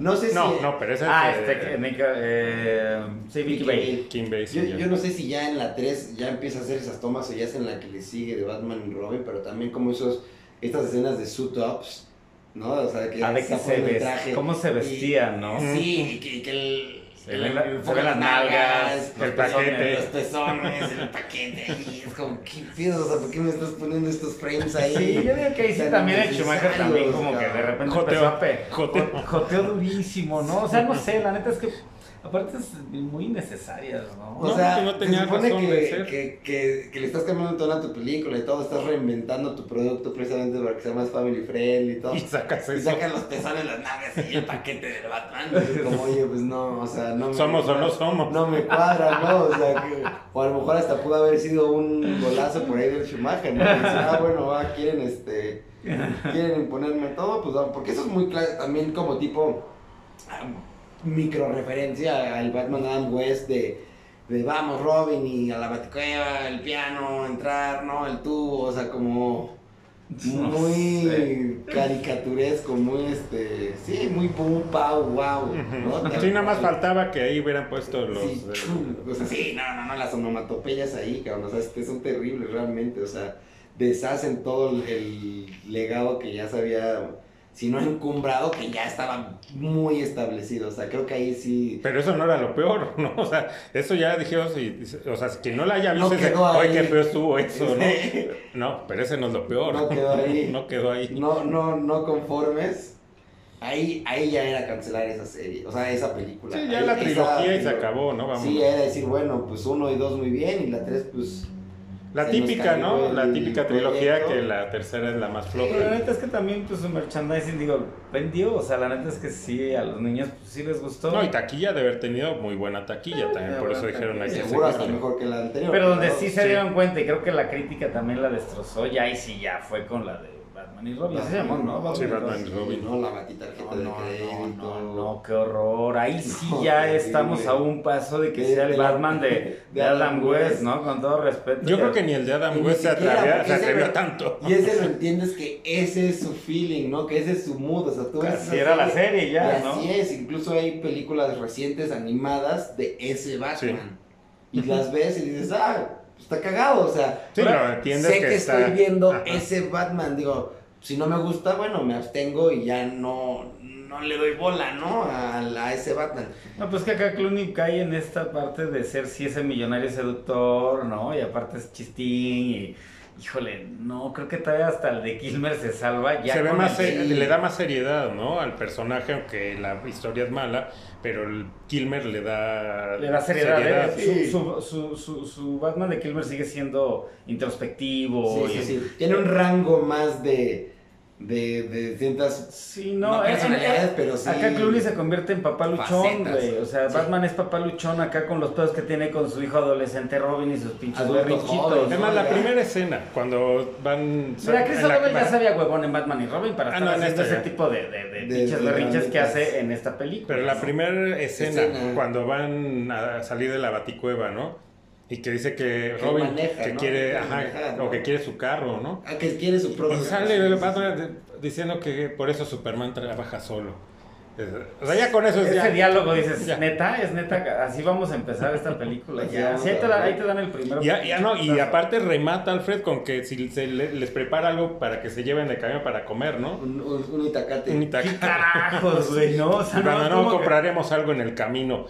No sé si... No, no, pero esa Ah, es este, Nica- eh, sí, Vicky Vicky Bale. Bale. Kim Yo, Basinger. yo no sé si ya en la 3 ya empieza a hacer esas tomas o ya es en la que le sigue de Batman y Robin, pero también como esos, estas escenas de suit-ups, ¿no? O sea, que Ah, de que se ves- traje. cómo se Y- vestían, ¿no? Sí, y que, y que el... El- las nalgas, el paquete. Los pezones, el <laughs> paquete, y es como, ¿qué pido? O sea, ¿por qué me estás poniendo estos frames ahí? Sí, yo digo que ahí sí también el Schumacher también como que de repente Joteo, empezó a pe... joteo. jo- joteo durísimo, ¿no? O sea, no sé, la neta es que aparte es muy innecesarias, ¿no? O No, sea, pues no tenía se supone razón que, de ser. Que, que, que le estás cambiando el tono a tu película y todo, estás reinventando tu producto precisamente para que sea más family friendly y todo. Y sacas Y eso. sacan los pezones, las nalgas y el paquete del Batman. Y es como, oye, pues no, o sea, no me. Somos o no somos. No me cuadra, ¿no? O sea, que, o a lo mejor hasta pudo haber sido un golazo por ahí del Schumacher, ¿no? Y decir, ah, bueno, va, quieren este. Quieren imponerme todo, pues va, porque eso es muy claro también como tipo. Micro referencia al Batman Adam West de. De vamos, Robin, y a la baticueva, el piano, entrar, ¿no? El tubo, o sea, como No muy sé. caricaturesco, muy este, sí, muy pum, pau, wow, ¿no? Sí, nada más faltaba que ahí hubieran puesto los... Sí, eh, chum, o sea, sí, no, no, no, las onomatopeyas ahí, cabrón, o sea, este, son terribles realmente, o sea, deshacen todo el, el legado que ya se había, si no encumbrado, que ya estaba muy establecido, o sea, creo que ahí sí... Pero eso no era lo peor, <laughs> ¿no? O sea, eso ya dijimos, y, o sea, quien no la haya visto, No oye, ahí". qué feo estuvo eso, ¿no? Sí. <laughs> No, pero ese no es lo peor. No quedó ahí. <laughs> No quedó ahí. no, no, no conformes, ahí, ahí ya era cancelar esa serie, o sea, esa película. Sí, ya Ahí- la esa trilogía y se acabó, ¿no? Vamos. Sí, era decir, bueno, pues uno y dos muy bien, y la tres, pues... La típica, ¿no? La típica trilogía proyecto. que la tercera es la más Pero la floja. neta es que también pues su merchandising, digo, vendió, o sea, la neta es que sí, a los niños pues, sí les gustó. No, y taquilla de haber tenido muy buena taquilla también, ya, por eso dijeron hay que Seguro hasta mejor que la anterior. Pero donde ¿no? sí se Sí. dieron cuenta, y creo que la crítica también la destrozó, ya y sí ya fue con la de Batman y Robin. Así se llamó, ¿no? Sí, Batman y Robin. No, la batitarjeta No, de no, crédito. no, no, no, qué horror. Ahí sí No, ya estamos a un paso de que De- sea el Batman de, <laughs> de de Adam West, West. ¿no? Con todo respeto. Yo creo que ni el de Adam West se atrevió tanto. Y ese lo <laughs> entiendes que ese es su feeling, ¿no? Que ese es su mood. O sea, tú ves Así era la serie ya, y ¿no? Así es. Incluso hay películas recientes animadas de ese Batman. Y las ves y dices, ah, está cagado. O sea, Sí, lo entiendes sé que que, está- estoy viendo Ajá. ese Batman. Digo, si no me gusta, bueno, me abstengo y ya no, no le doy bola, ¿no? A, a ese Batman. No, pues que acá Clooney cae en esta parte de ser sí ese millonario seductor, ¿no? Y aparte es chistín y... Híjole, no, creo que todavía hasta el de Kilmer se salva. Ya se ve más, el- le da más seriedad, ¿no? Al personaje, aunque la historia es mala, pero el Kilmer le da... Le da seriedad, ¿eh? sí. Su, su, su, su, su Batman de Kilmer sigue siendo introspectivo. Sí, y- sí, sí. Tiene un rango más de, de, de ciertas Sí, no, No personalidades, eh, pero sí Acá Clooney se convierte en papá luchón, güey. O sea, Sí. Batman es papá luchón acá con los pedos que tiene con su hijo adolescente Robin y sus pinches berrinchitos. Además, la primera escena, cuando van... Mira, Chris O'Donnell ya sabía huevón en Batman y Robin para Ah, estar no, en haciendo ese tipo de, de, de De- pinches berrinches que hace en esta película. Pero la ¿no? primera escena, Escena. cuando van a salir de la baticueva, ¿no? Y que dice que Que Robin maneja, que ¿no? quiere, Que ajá, maneja, ¿no? o que quiere su carro, ¿no? Ah, que quiere su propio. Pues sale Sí, sí, Batman diciendo que por eso Superman trabaja solo. O sea, ya con eso es Ese ya. diálogo dices, Ya. neta, es neta, así vamos a empezar esta película. Ya, sí, ahí, te da- ver. ahí te dan el primero. Ya, ya no, y aparte remata Alfred con que si se le- les prepara algo para que se lleven de camino para comer, ¿no? Un, un, un itacate. Un ¿Qué itaca. carajos, güey? No, o sea, Cuando no, como que- compraremos algo en el camino.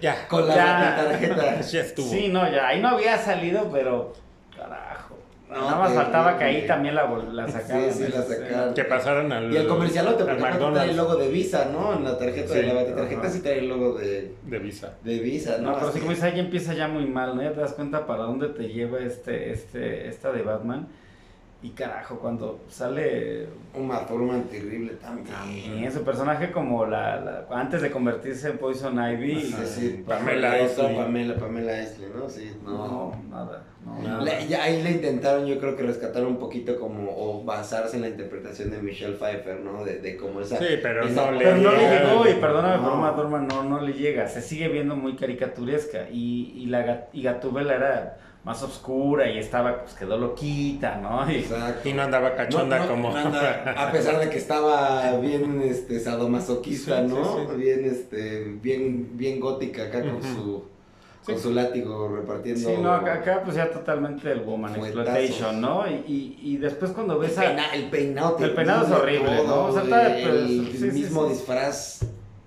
Ya, Con la, Ya. tarjeta. <laughs> ya estuvo. Sí, no, ya, ahí no había salido, pero carajo. No, Nada más faltaba que ahí también la, la sacaran. Sí, sí, la sacaron. Que pasaran al, Y el comercialote, al porque aparte trae McDonald's el logo de Visa, ¿no? En la tarjeta Sí, de la tarjeta ajá. sí trae el logo de, de Visa. de Visa, ¿no? No, pero Así- sí como dice, ahí empieza ya muy mal, ¿no? Ya te das cuenta para dónde te lleva este, este, esta de Batman. Y carajo, cuando sale Uma Thurman terrible también. también su personaje como la, la- antes de convertirse en Poison Ivy. Sí, sí, Pamela Pamela Isley. Pamela, Pamela Isley, ¿no? Sí, no. No, nada. No, Nada. Le- ya ahí le intentaron, yo creo que rescatar un poquito como, o basarse en la interpretación de Michelle Pfeiffer, ¿no? De, de como esa... Sí, pero esa- no Pero no le llega. llegó, y perdóname por No. una forma, no, no le llega. Se sigue viendo muy caricaturesca. Y, y la y Gatúbela era más oscura y estaba, pues quedó loquita, ¿no? Y, Exacto. Y no andaba cachonda No, no, como. no anda- a pesar de que estaba bien este sadomasoquista, Sí, ¿no? sí, sí. Bien este bien bien gótica acá con su con su látigo repartiendo Sí, no, acá, acá, pues ya totalmente el woman Fuetazos. exploitation, ¿no? Y, y, y después cuando el, ves a... peina- el peinado El peinado es horrible, ¿no? O sea, pues, el, sí, sí, mismo sí. disfraz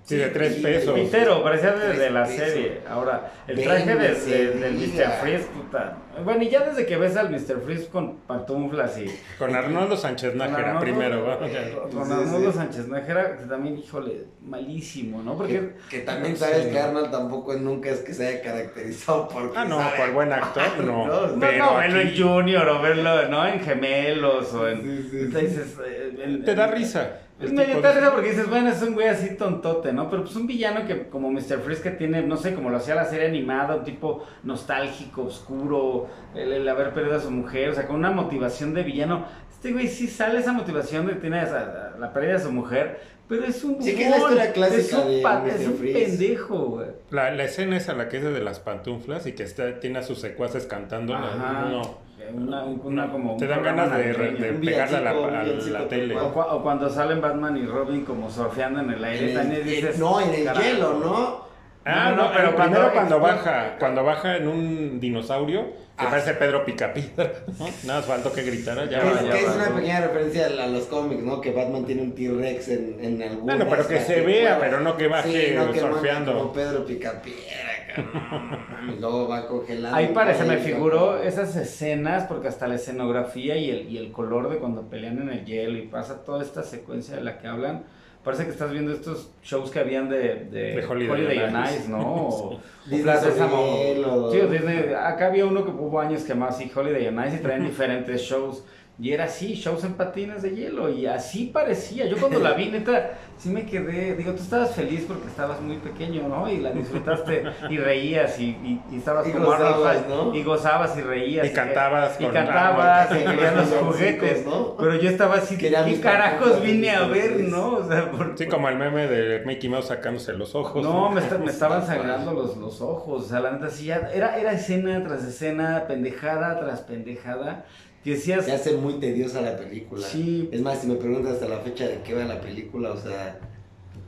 Sí, de tres Sí, pesos. Pitero, parecía de, de la pesos. serie. Ahora, el Ven, traje de, de- del. Mr. Freeze, puta. Bueno, y ya desde que ves al Mr. Freeze con pantuflas y... Con Arnoldo Sánchez Nájera Arnoldo- primero, ¿va? Con Sí, Arnoldo sí. Sánchez Nájera, que también, híjole, malísimo, ¿no? Porque... que, que también Sí. sabes que Arnold tampoco nunca es que se haya caracterizado porque Ah, no, sabe por buen actor, <laughs> no. No, No, Pero no, verlo en Junior o verlo, ¿no? En Gemelos o en... Sí, sí, Entonces sí. eh, en- te da en- risa. Es El medio tipo te da de- risa porque dices, bueno, es un güey así tontote, ¿no? Pero pues un villano que como Mr. Freeze que tiene, no sé, como lo hacía la serie animada, un tipo nostálgico, oscuro, el, el haber perdido a su mujer, o sea, con una motivación de villano. Este güey sí sale esa motivación de que tiene esa- la pérdida de su mujer, pero es un Sí, que es la historia clásica es un, de Mr. es un Freeze. pendejo, güey. La, la escena esa, la que es de las pantuflas y que está, tiene a sus secuaces cantando. No. Una, una como... Te dan ganas de, de pegarle a la, a tele. O, cua- o cuando salen Batman y Robin como surfeando en el aire, En el- también dices... no, en el "Carajo". hielo, ¿no? Ah, No, no, no, pero primero cuando cuando- baja, cuando baja en un dinosaurio, que Ah. parece Pedro Picapiedra. <laughs> ¿no? Nada más faltó que gritara. Ya es, ya que es va. una pequeña referencia a, los cómics, ¿no? Que Batman tiene un T-Rex en, en algunas Bueno, pero que se vea, pero no que baje no que surfeando. mande Como Pedro Picapiedra, cabrón. Y luego va congelando. Ahí parece, me figuró esas escenas, porque hasta la escenografía y el, y el color de cuando pelean en el hielo y pasa toda esta secuencia de la que hablan, parece que estás viendo estos shows que habían de, de, De Holiday on on Ice. ¿no? <laughs> O, Plaza Sésamo. Sí, o Disney- acá había uno que hubo años que más, sí, Holiday on Ice, y traían <laughs> diferentes shows. Y era así, shows en patines de hielo, y así parecía. Yo cuando la vi, <laughs> neta, sí me quedé, digo, tú estabas feliz porque estabas muy pequeño, ¿no? Y la disfrutaste y reías y, y, y estabas Y como gozabas, Arnold, ¿no? y gozabas y reías. Y cantabas Y cantabas y querías los <laughs> Los juguetes, ¿no? Pero yo estaba así, ¿qué carajos vine a ver, no? O sea, por, Sí, como el meme de Mickey Mouse sacándose los ojos. no, me, está- me estaban sangrando los, los ojos. O sea, la neta, sí, ya era, era escena tras escena, pendejada tras pendejada. Que decías, Se hace muy tediosa la película. Sí. Es más, si me preguntas hasta la fecha de qué va la película, o sea,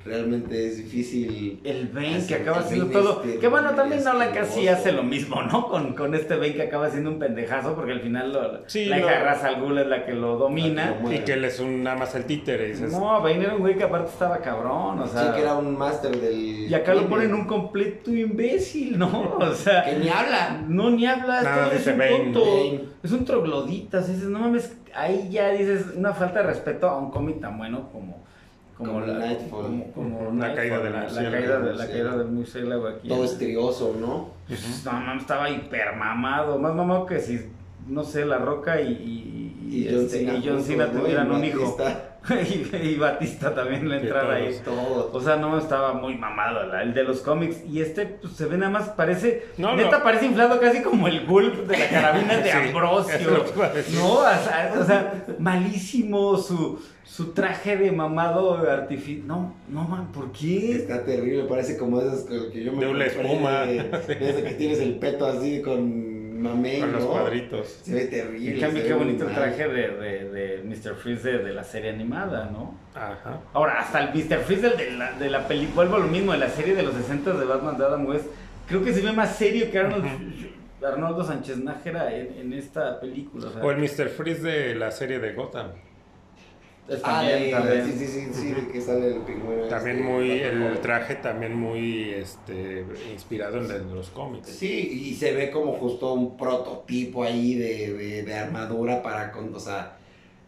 realmente es difícil. el Ben que acaba haciendo todo. este Que bueno, también Nolan asqueroso. casi hace lo mismo, ¿no? Con, con este Ben que acaba haciendo un pendejazo, porque al final lo- Sí, la hija de Ra's al Ghul es la que lo domina. La que lo Y que él es un, nada más el títere. Y dices, No, Ben era un güey que aparte estaba cabrón, o sí, sea. que era un máster del. Y acá lo ponen un completo imbécil, ¿no? O sea. Que ni habla. No, ni habla, Nada, este es dice un Bane. tonto. Bane. Es un troglodita, o sea, dices, no mames, ahí ya dices una falta de respeto a un cómic tan bueno como como, Como la Nightfall. como, como La caída del la, caída de la caída del murciélago aquí. Todo estrioso, ¿no? Pues, no mames, estaba hiper mamado, más mamado que si no sé, La Roca y y, Y John este, Cena. y John juntos, Cena ¿no? tuvieran Y un hijo. <laughs> y, y Batista también le Sí, entrara ahí. todos. Todo. O sea, no estaba muy mamado la- el de los cómics. Y este, pues se ve nada más, parece. No, neta, no. parece inflado casi como el Gulp de la carabina de <laughs> Sí, Ambrosio. No, o sea, o sea, malísimo su, su traje de mamado artificial. No, no, man, ¿por qué? Está terrible, parece como esas que yo me De una espuma. de- <laughs> de ese que tienes el peto así con mamey, Con los ¿no? cuadritos. Se ve terrible. Y cambio qué bonito el traje de, de, de Mr. Freeze de, de la serie animada, ¿no? Ajá. Ahora, hasta el Mr. Freeze del- de la, de la película, vuelvo a lo mismo, de la serie de los 60 de Batman de Adam West, creo que se ve más serio que Arnold, Arnoldo Sánchez Nájera en, en esta película. O sea, O el Mr. Freeze de la serie de Gotham. Es Ah, también, de- también. sí, sí, sí, sí, de que sale el pingüino. También este, muy, Batman el joven. traje también muy este, inspirado en los cómics. Sí, y se ve como justo un prototipo ahí de, de, de armadura para con, o sea,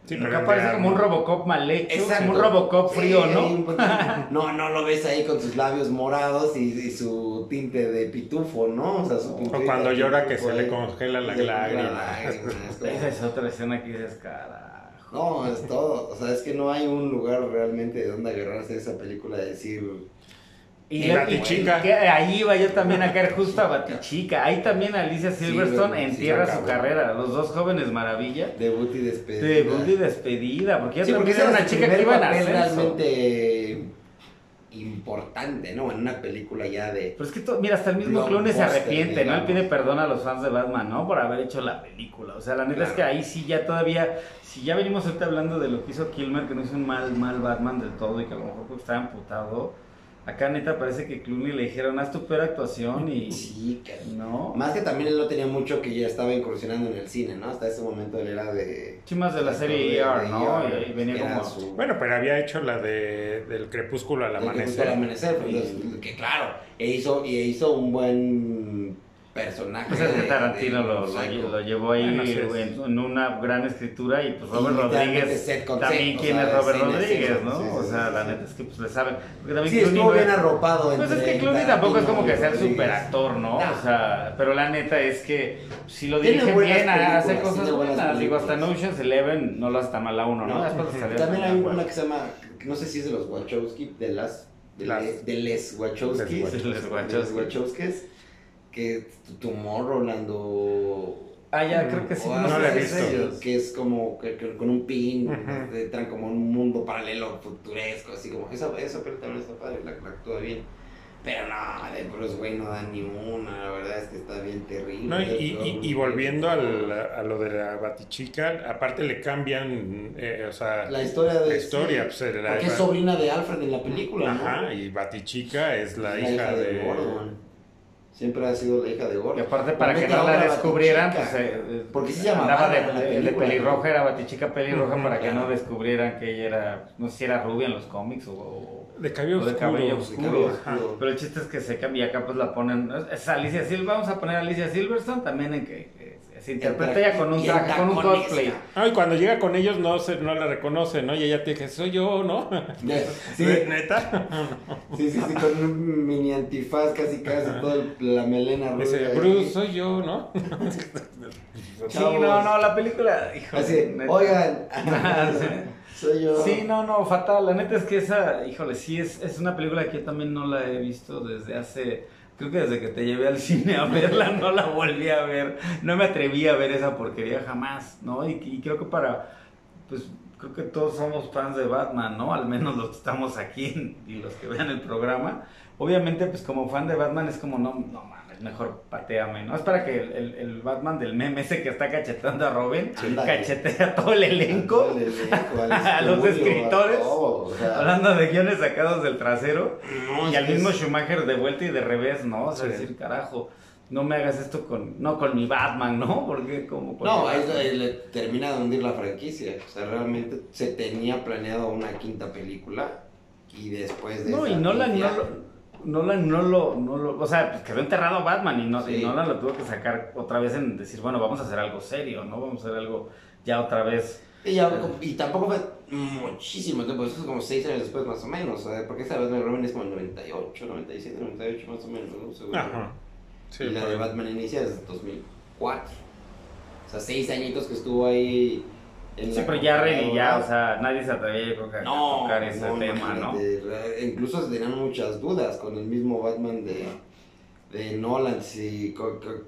Sí, Acá pero parece de como un. Robocop mal hecho, Exacto. como un Robocop frío, ¿no? <laughs> no, no lo ves ahí con sus labios morados y, y su tinte de pitufo, ¿no? O sea, su O cuando llora que se le congela la lágrima. <laughs> Esa es otra escena que dices, carajo. No, es todo. O sea, es que no hay un lugar realmente de donde agarrarse de esa película de decir. Y, Y Batichica. y que ahí iba yo también a caer justo a Batichica. Ahí también Alicia Silverstone Sí, entierra sí, su carrera. Los dos jóvenes maravilla. Debut y despedida. Debut y despedida. Porque ella Sí, porque era una chica que iba papel ascenso. realmente importante, ¿no? En una película ya de. Pero es que, mira, hasta el mismo Clooney se arrepiente, ¿no? Él pide perdón a los fans de Batman, ¿no? Por haber hecho la película. O sea, la neta es que ahí sí ya todavía, si ya venimos ahorita hablando de lo que hizo Kilmer, que no hizo un mal, mal Batman del todo y que a lo mejor porque estaba emputado. Acá neta parece que Clooney le dijeron, haz tu peor actuación y... Sí, que- ¿No? Más que también él no tenía mucho que ya estaba incursionando en el cine, ¿no? Hasta ese momento él era de. Sí, más de la serie de- ER, de ¿no? ER, Y ahí venía como... su- Bueno, pero había hecho la de del crepúsculo al justo al amanecer. amanecer, pues, es- que claro, e hizo, y hizo un buen personaje. Pues es que Tarantino de- lo, lo, llevó ahí Bueno, sí es. en, en una gran escritura y pues Robert Y Rodríguez set también quién es Robert Rodríguez, ¿no? sí, o sea, la neta es que pues le saben. Porque también Sí, Clooney estuvo bien es- arropado. Pues es que Clooney tampoco es como que sea el Tarantino y super Rodríguez. actor, ¿no? O sea, pero la neta es que si lo Tiene dirige buenas bien, hace cosas buenas. Digo, hasta en. Ocean's Eleven no lo hace tan mal a uno, ¿no? También hay una que se llama, no sé si es de los Wachowski, de las, de, Las. de les Wachowski, Les Wachowski. de les Wachowskis, que Tomorrowland o... Ah, ya, creo que sí. no la he visto. Que es como que, que con un pin, entran como en un mundo paralelo, futuresco, así como. Esa, esa película también está padre, la, la actúa bien. Pero no, de Bruce Wayne no da ni una, la verdad es que está bien terrible. No, y, y- volviendo al- a lo de la Batichica, aparte le cambian, eh, o sea, La historia de. la historia, sí, pues, la- porque es sobrina de Alfred en la película, ¿no? Ajá, y Batichica es la, hija, de... Gordon. Siempre ha sido la hija de Gordon. Y aparte para que no la descubrieran, pues eh, eh, Porque sí se llamaba andaba de, de- de pelirroja, ¿no? era batichica pelirroja para que no descubrieran que ella era, no sé si era rubia en los cómics o, o- De cabello o de oscuro. cabello De oscuro. cabello Ajá. oscuro. Pero el chiste es que se cambia y acá pues la ponen, es Alicia Silver, vamos a poner a Alicia Silverstone también en que, que se interpreta ella con un Bien traje, con un taconesca. cosplay. Ah, y cuando llega con ellos no se, no la reconoce, ¿no? Y ella te dice, soy yo, ¿no? <laughs> Sí, ¿Neta? sí, sí, sí, con un mini antifaz casi casi toda el- la melena rubia. Dice. Bruce, soy yo, ¿no? <laughs> Sí, no, no, la película, híjole, Así, neta. oigan, <laughs> soy yo. Sí, no, no, fatal. La neta es que esa, híjole, sí, es, es una película que yo también no la he visto desde hace, creo que desde que te llevé al <laughs> cine a verla, no la volví a ver. No me atreví a ver esa porquería jamás, ¿no? Y, creo que para, pues, creo que todos somos fans de Batman, ¿no? Al menos los que estamos aquí y los que vean el programa. Obviamente, pues como fan de Batman es como, no, no mejor pateame, ¿no? Es para que el, el- el Batman del meme ese que está cachetando a Robin, Ándale. cachetea a todo el elenco. Al elenco, al <laughs> A los escritores. a todo, o sea, Hablando de guiones sacados del trasero no, y al mismo es- Schumacher de vuelta y de revés, ¿no? O sea, Sí. decir, carajo, no me hagas esto con, no con mi Batman, ¿no? <laughs> Porque como No, ahí le- termina de hundir la franquicia. O sea, realmente se tenía planeado una quinta película y después de No, y esa Nolan ya- no Nolan no lo, no lo, o sea, pues quedó enterrado Batman y, no, y Sí. Nolan lo tuvo que sacar otra vez en decir, bueno, vamos a hacer algo serio, ¿no? Vamos a hacer algo ya otra vez. Y, ya, y tampoco fue muchísimo tiempo, eso es como seis años después más o menos, o sea, porque esta Batman Robin es como el 98, 97, 98 más o menos, ¿no? Seguro. Ajá. Sí, y la de. Batman inicia desde 2004. O sea, seis añitos que estuvo ahí en Sí, pero ya, re- ya, computadora. o sea, nadie se atrevía a no, tocar ese no, tema, ¿no? re- Incluso se tenían muchas dudas con el mismo Batman de, de Nolan, si co- co-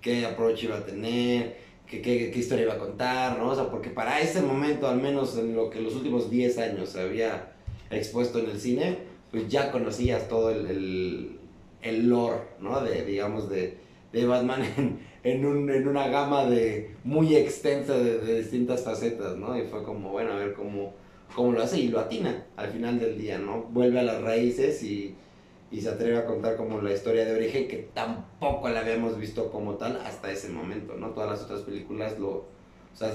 qué approach iba a tener, qué, qué, qué historia iba a contar, ¿no? O sea, porque para ese momento, al menos en lo que los últimos 10 años se había expuesto en el cine, pues ya conocías todo el, el, el lore, ¿no? De, digamos, de, de Batman <laughs> en, en, un, en una gama de muy extensa de, distintas facetas, ¿no? Y fue como, bueno, a ver cómo, cómo lo hace y lo atina al final del día, ¿no? Vuelve a las raíces y, y se atreve a contar como la historia de origen que tampoco la habíamos visto como tal hasta ese momento, ¿no? Todas las otras películas lo... O sea,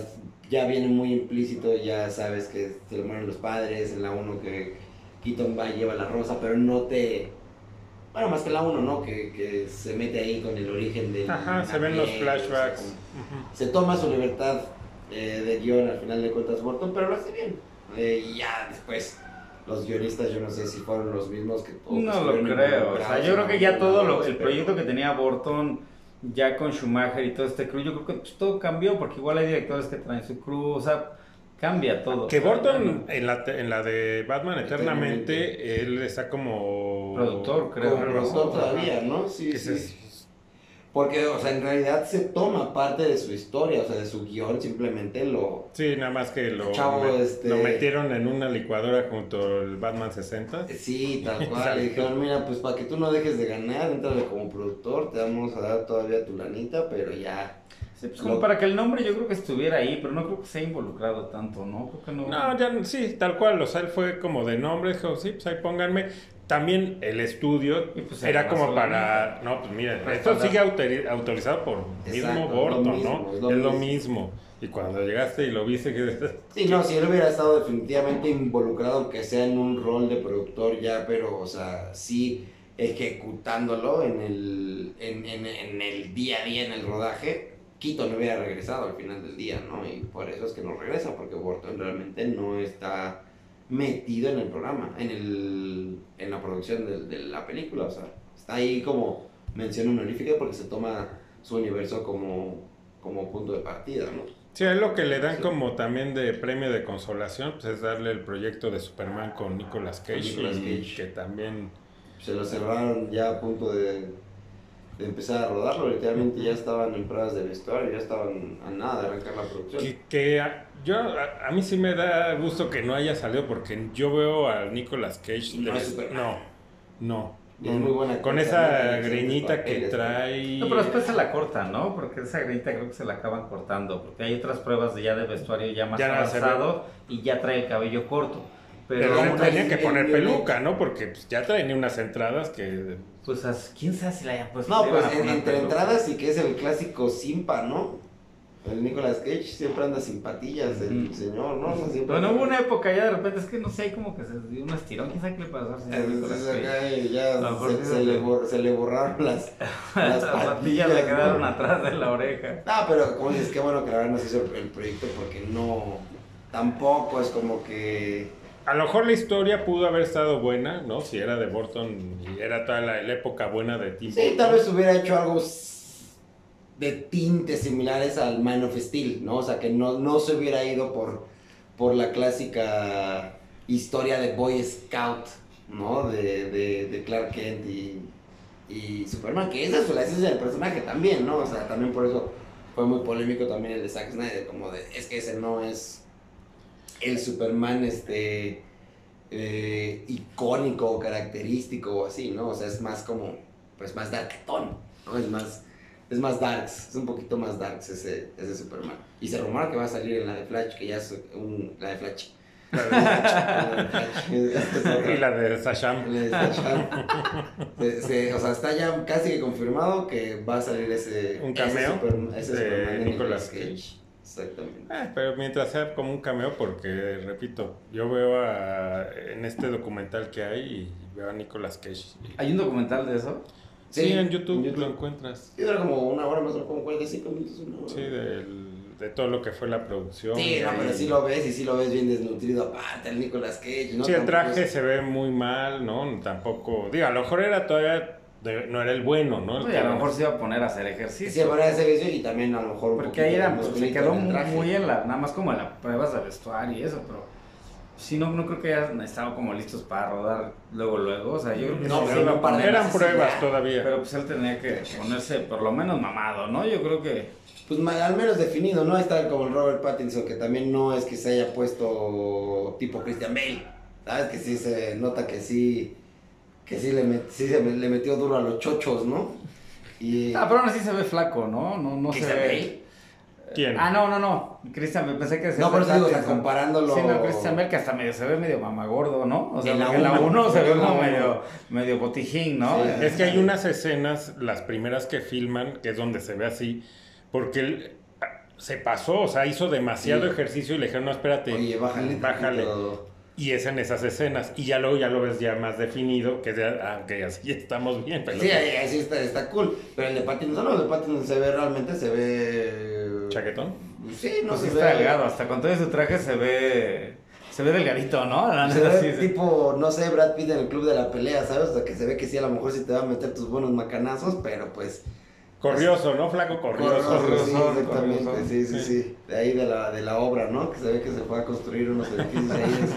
ya viene muy implícito, ya sabes que se le mueren los padres, en la 1 que Keaton va y lleva la rosa, pero no te bueno, más que la 1, ¿no? Que, que, se mete ahí con el origen de... Ajá, se ven los flashbacks. Se toma su libertad eh, de guion al final de cuentas Burton, pero lo hace bien. Eh, y ya después, los guionistas, yo no sé si fueron los mismos que todos. No lo creo. O sea, yo creo que ya todo lo, el proyecto que tenía Burton, ya con Schumacher y todo este crew, yo creo que pues, todo cambió, porque igual hay directores que traen su crew, o sea Cambia todo. Que Burton en la, en la de Batman Eternamente, él está como... Productor, creo. Como productor todavía, ¿no? Sí, sí. Porque, o sea, en realidad se toma parte de su historia, o sea, de su guion, simplemente lo... Sí, nada más que lo, este... lo metieron en una licuadora junto al Batman 60. Sí, tal <laughs> cual. Le dijeron, mira, pues para que tú no dejes de ganar, entrale como productor, te vamos a dar todavía tu lanita, pero ya pues como para que el nombre yo creo que estuviera ahí, pero no creo que se haya involucrado tanto, ¿no? Creo que no. No, ya sí, tal cual, o sea, él fue como de nombre, dijo, sí, pues ahí pónganme. También el estudio pues, era como para, no, pues mira, esto sigue autorizado por mismo Gordon, ¿no? Es lo, mismo. Y cuando llegaste y lo viste que... <laughs> Sí, no, si él hubiera estado definitivamente involucrado, aunque sea en un rol de productor ya, pero, o sea, sí ejecutándolo en el, en, en, en el día a día, en el rodaje, Quito no hubiera regresado al final del día, ¿no? Y por eso es que no regresa, porque Burton realmente no está metido en el programa, en, el, en la producción de, de la película, o sea, está ahí como mención honorífica porque se toma su universo como, como punto de partida, ¿no? Sí, es lo que le dan como también de premio de consolación, pues es darle el proyecto de Superman con Nicolas Cage, Nicolas Cage. que también... Se lo cerraron ya a punto de de empezar a rodarlo, literalmente ya estaban en pruebas de vestuario, ya estaban a nada de arrancar la producción. Que, yo, a, mí sí me da gusto que no haya salido porque yo veo a Nicolas Cage. No, no, no. Es muy buena con esa greñita que trae. No, pero después se la cortan, ¿no? Porque esa greñita creo que se la acaban cortando. Porque hay otras pruebas de ya de vestuario ya más ya avanzado y ya trae el cabello corto. Pero, pero tenía que poner peluca, ¿no? Porque pues, ya trae unas entradas que pues, ¿quién sabe si la hayan puesto? No, pues entre entradas y que es el clásico simpa, ¿no? El Nicolas Cage siempre anda sin patillas, el señor, ¿no? bueno, hubo una época ya de repente, es que no sé, como que se dio un estirón, quién sabe qué le pasó al señor Nicolas Cage. Ya se, le se, le borraron las, <laughs> las, patillas. le quedaron atrás de la oreja. Ah, pero como dices, qué bueno que la verdad no se hizo el proyecto porque no, tampoco es como que a lo mejor la historia pudo haber estado buena, ¿no? Si era de Burton y era toda la, época buena de Tim Sí, tal vez hubiera hecho algo de tintes similares al Man of Steel, ¿no? O sea, que no, no se hubiera ido por, por la clásica historia de Boy Scout, ¿no? De, de, Clark Kent y, y, Superman, que esa es la esencia del personaje también, ¿no? O sea, también por eso fue muy polémico también el de Zack Snyder, como de, es que ese no es el Superman este eh, icónico, característico o así, ¿no? O sea, es más como, pues más darketón, ¿no? Es más, es más darks, es un poquito más darks ese, ese Superman. Y se rumora que va a salir en la de Flash, que ya es un, la de Flash. y la de Sasham. La de Sasham. o sea, está ya casi confirmado que va a salir ese. Un cameo. Ese, Superman de Nicolas Cage. Exactamente. Ah, pero mientras sea como un cameo, porque repito, yo veo a, en este documental que hay y veo a Nicolas Cage. ¿Hay un documental de eso? Sí, en, YouTube lo encuentras. Sí, era como una hora más o menos, como 45 minutos, una hora. Sí, de todo lo que fue la producción. Sí, no, pero sí lo ves y sí lo ves bien desnutrido, aparte el Nicolas Cage, ¿no? Sí, el traje se ve muy mal, ¿no? Tampoco, digo, a lo mejor era todavía no era el bueno, ¿no? a lo mejor se iba a poner a hacer ejercicio. Sí, a poner hacer ejercicio y también a lo mejor. Porque ahí era, pues, se quedó muy, en la, nada más como en las pruebas de vestuario y eso, pero. Sí, no, no creo que hayan estado como listos para rodar luego, luego. O sea, yo creo que no, pero eran pruebas todavía. Pero pues él tenía que ponerse por lo menos mamado, ¿no? Yo creo que. Pues al menos definido, ¿no? Está como el Robert Pattinson, que también no es que se haya puesto tipo Christian Bale. ¿Sabes? Que sí se nota que sí que sí le, sí le metió duro a los chochos, ¿no? Y, Ah, pero aún así se ve flaco, ¿no? No, no se ve. Bale. ¿Quién? Ah, no, no, no. Cristian, me pensé que No, por eso digo, o sea, comparándolo- Sí, no, Christian Bale que hasta medio se ve medio mamagordo, ¿no? O sea, En la porque en la uno. 1 se ve como uno. medio, medio botijín, ¿no? Sí. Es que hay unas escenas, las primeras que filman, que es donde se ve así, porque él ah, se pasó, o sea, hizo demasiado Sí. ejercicio y le dijeron, no, espérate, Oye, bájale. bájale. tantito. Y es en esas escenas. Y ya luego ya lo ves ya más definido, que ya, ah, ok, así estamos bien. Pero Sí, ahí, ahí sí está, está cool. Pero el de Pattinson, no, el de Pattinson se ve realmente, se ve... ¿Chaquetón? Sí, no Pues sí se está ve... delgado, hasta con todo ese traje se ve. Se ve delgadito, ¿no? La Se ve sí, sí. tipo, no sé, Brad Pitt en el club de la pelea, ¿sabes? O sea, que se ve que sí, a lo mejor sí te va a meter tus buenos macanazos, pero pues... Corrioso, ¿no? Flaco corrioso. Corrioso, sí, exactamente, corrioso. sí, sí, Sí. sí. De ahí de la, de la obra, ¿no? Que se ve que se fue a construir unos edificios ahí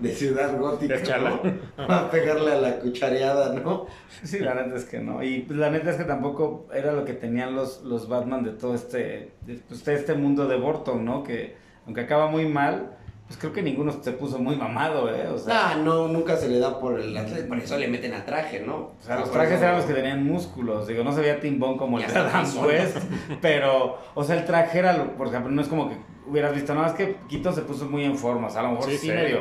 de, de ciudad gótica, De chala. ¿no? Va a pegarle a la cuchareada, ¿no? Sí, la neta es que no. Y pues, la neta es que tampoco era lo que tenían los, los Batman de todo este, de, pues, de este mundo de Burton, ¿no? Que aunque acaba muy mal, pues creo que ninguno se puso muy mamado, ¿eh? O sea, Ah, no, nunca se le da por el atleta, por eso le meten a traje, ¿no? o sea, los trajes eso- eran los que tenían músculos. Digo, no se veía timbón como el de Adam. West, pero, o sea, el traje era, lo- por ejemplo, no es como que hubieras visto, nada más que Keaton se puso muy en forma, o sea, a lo mejor sí, Sí, sí. medio.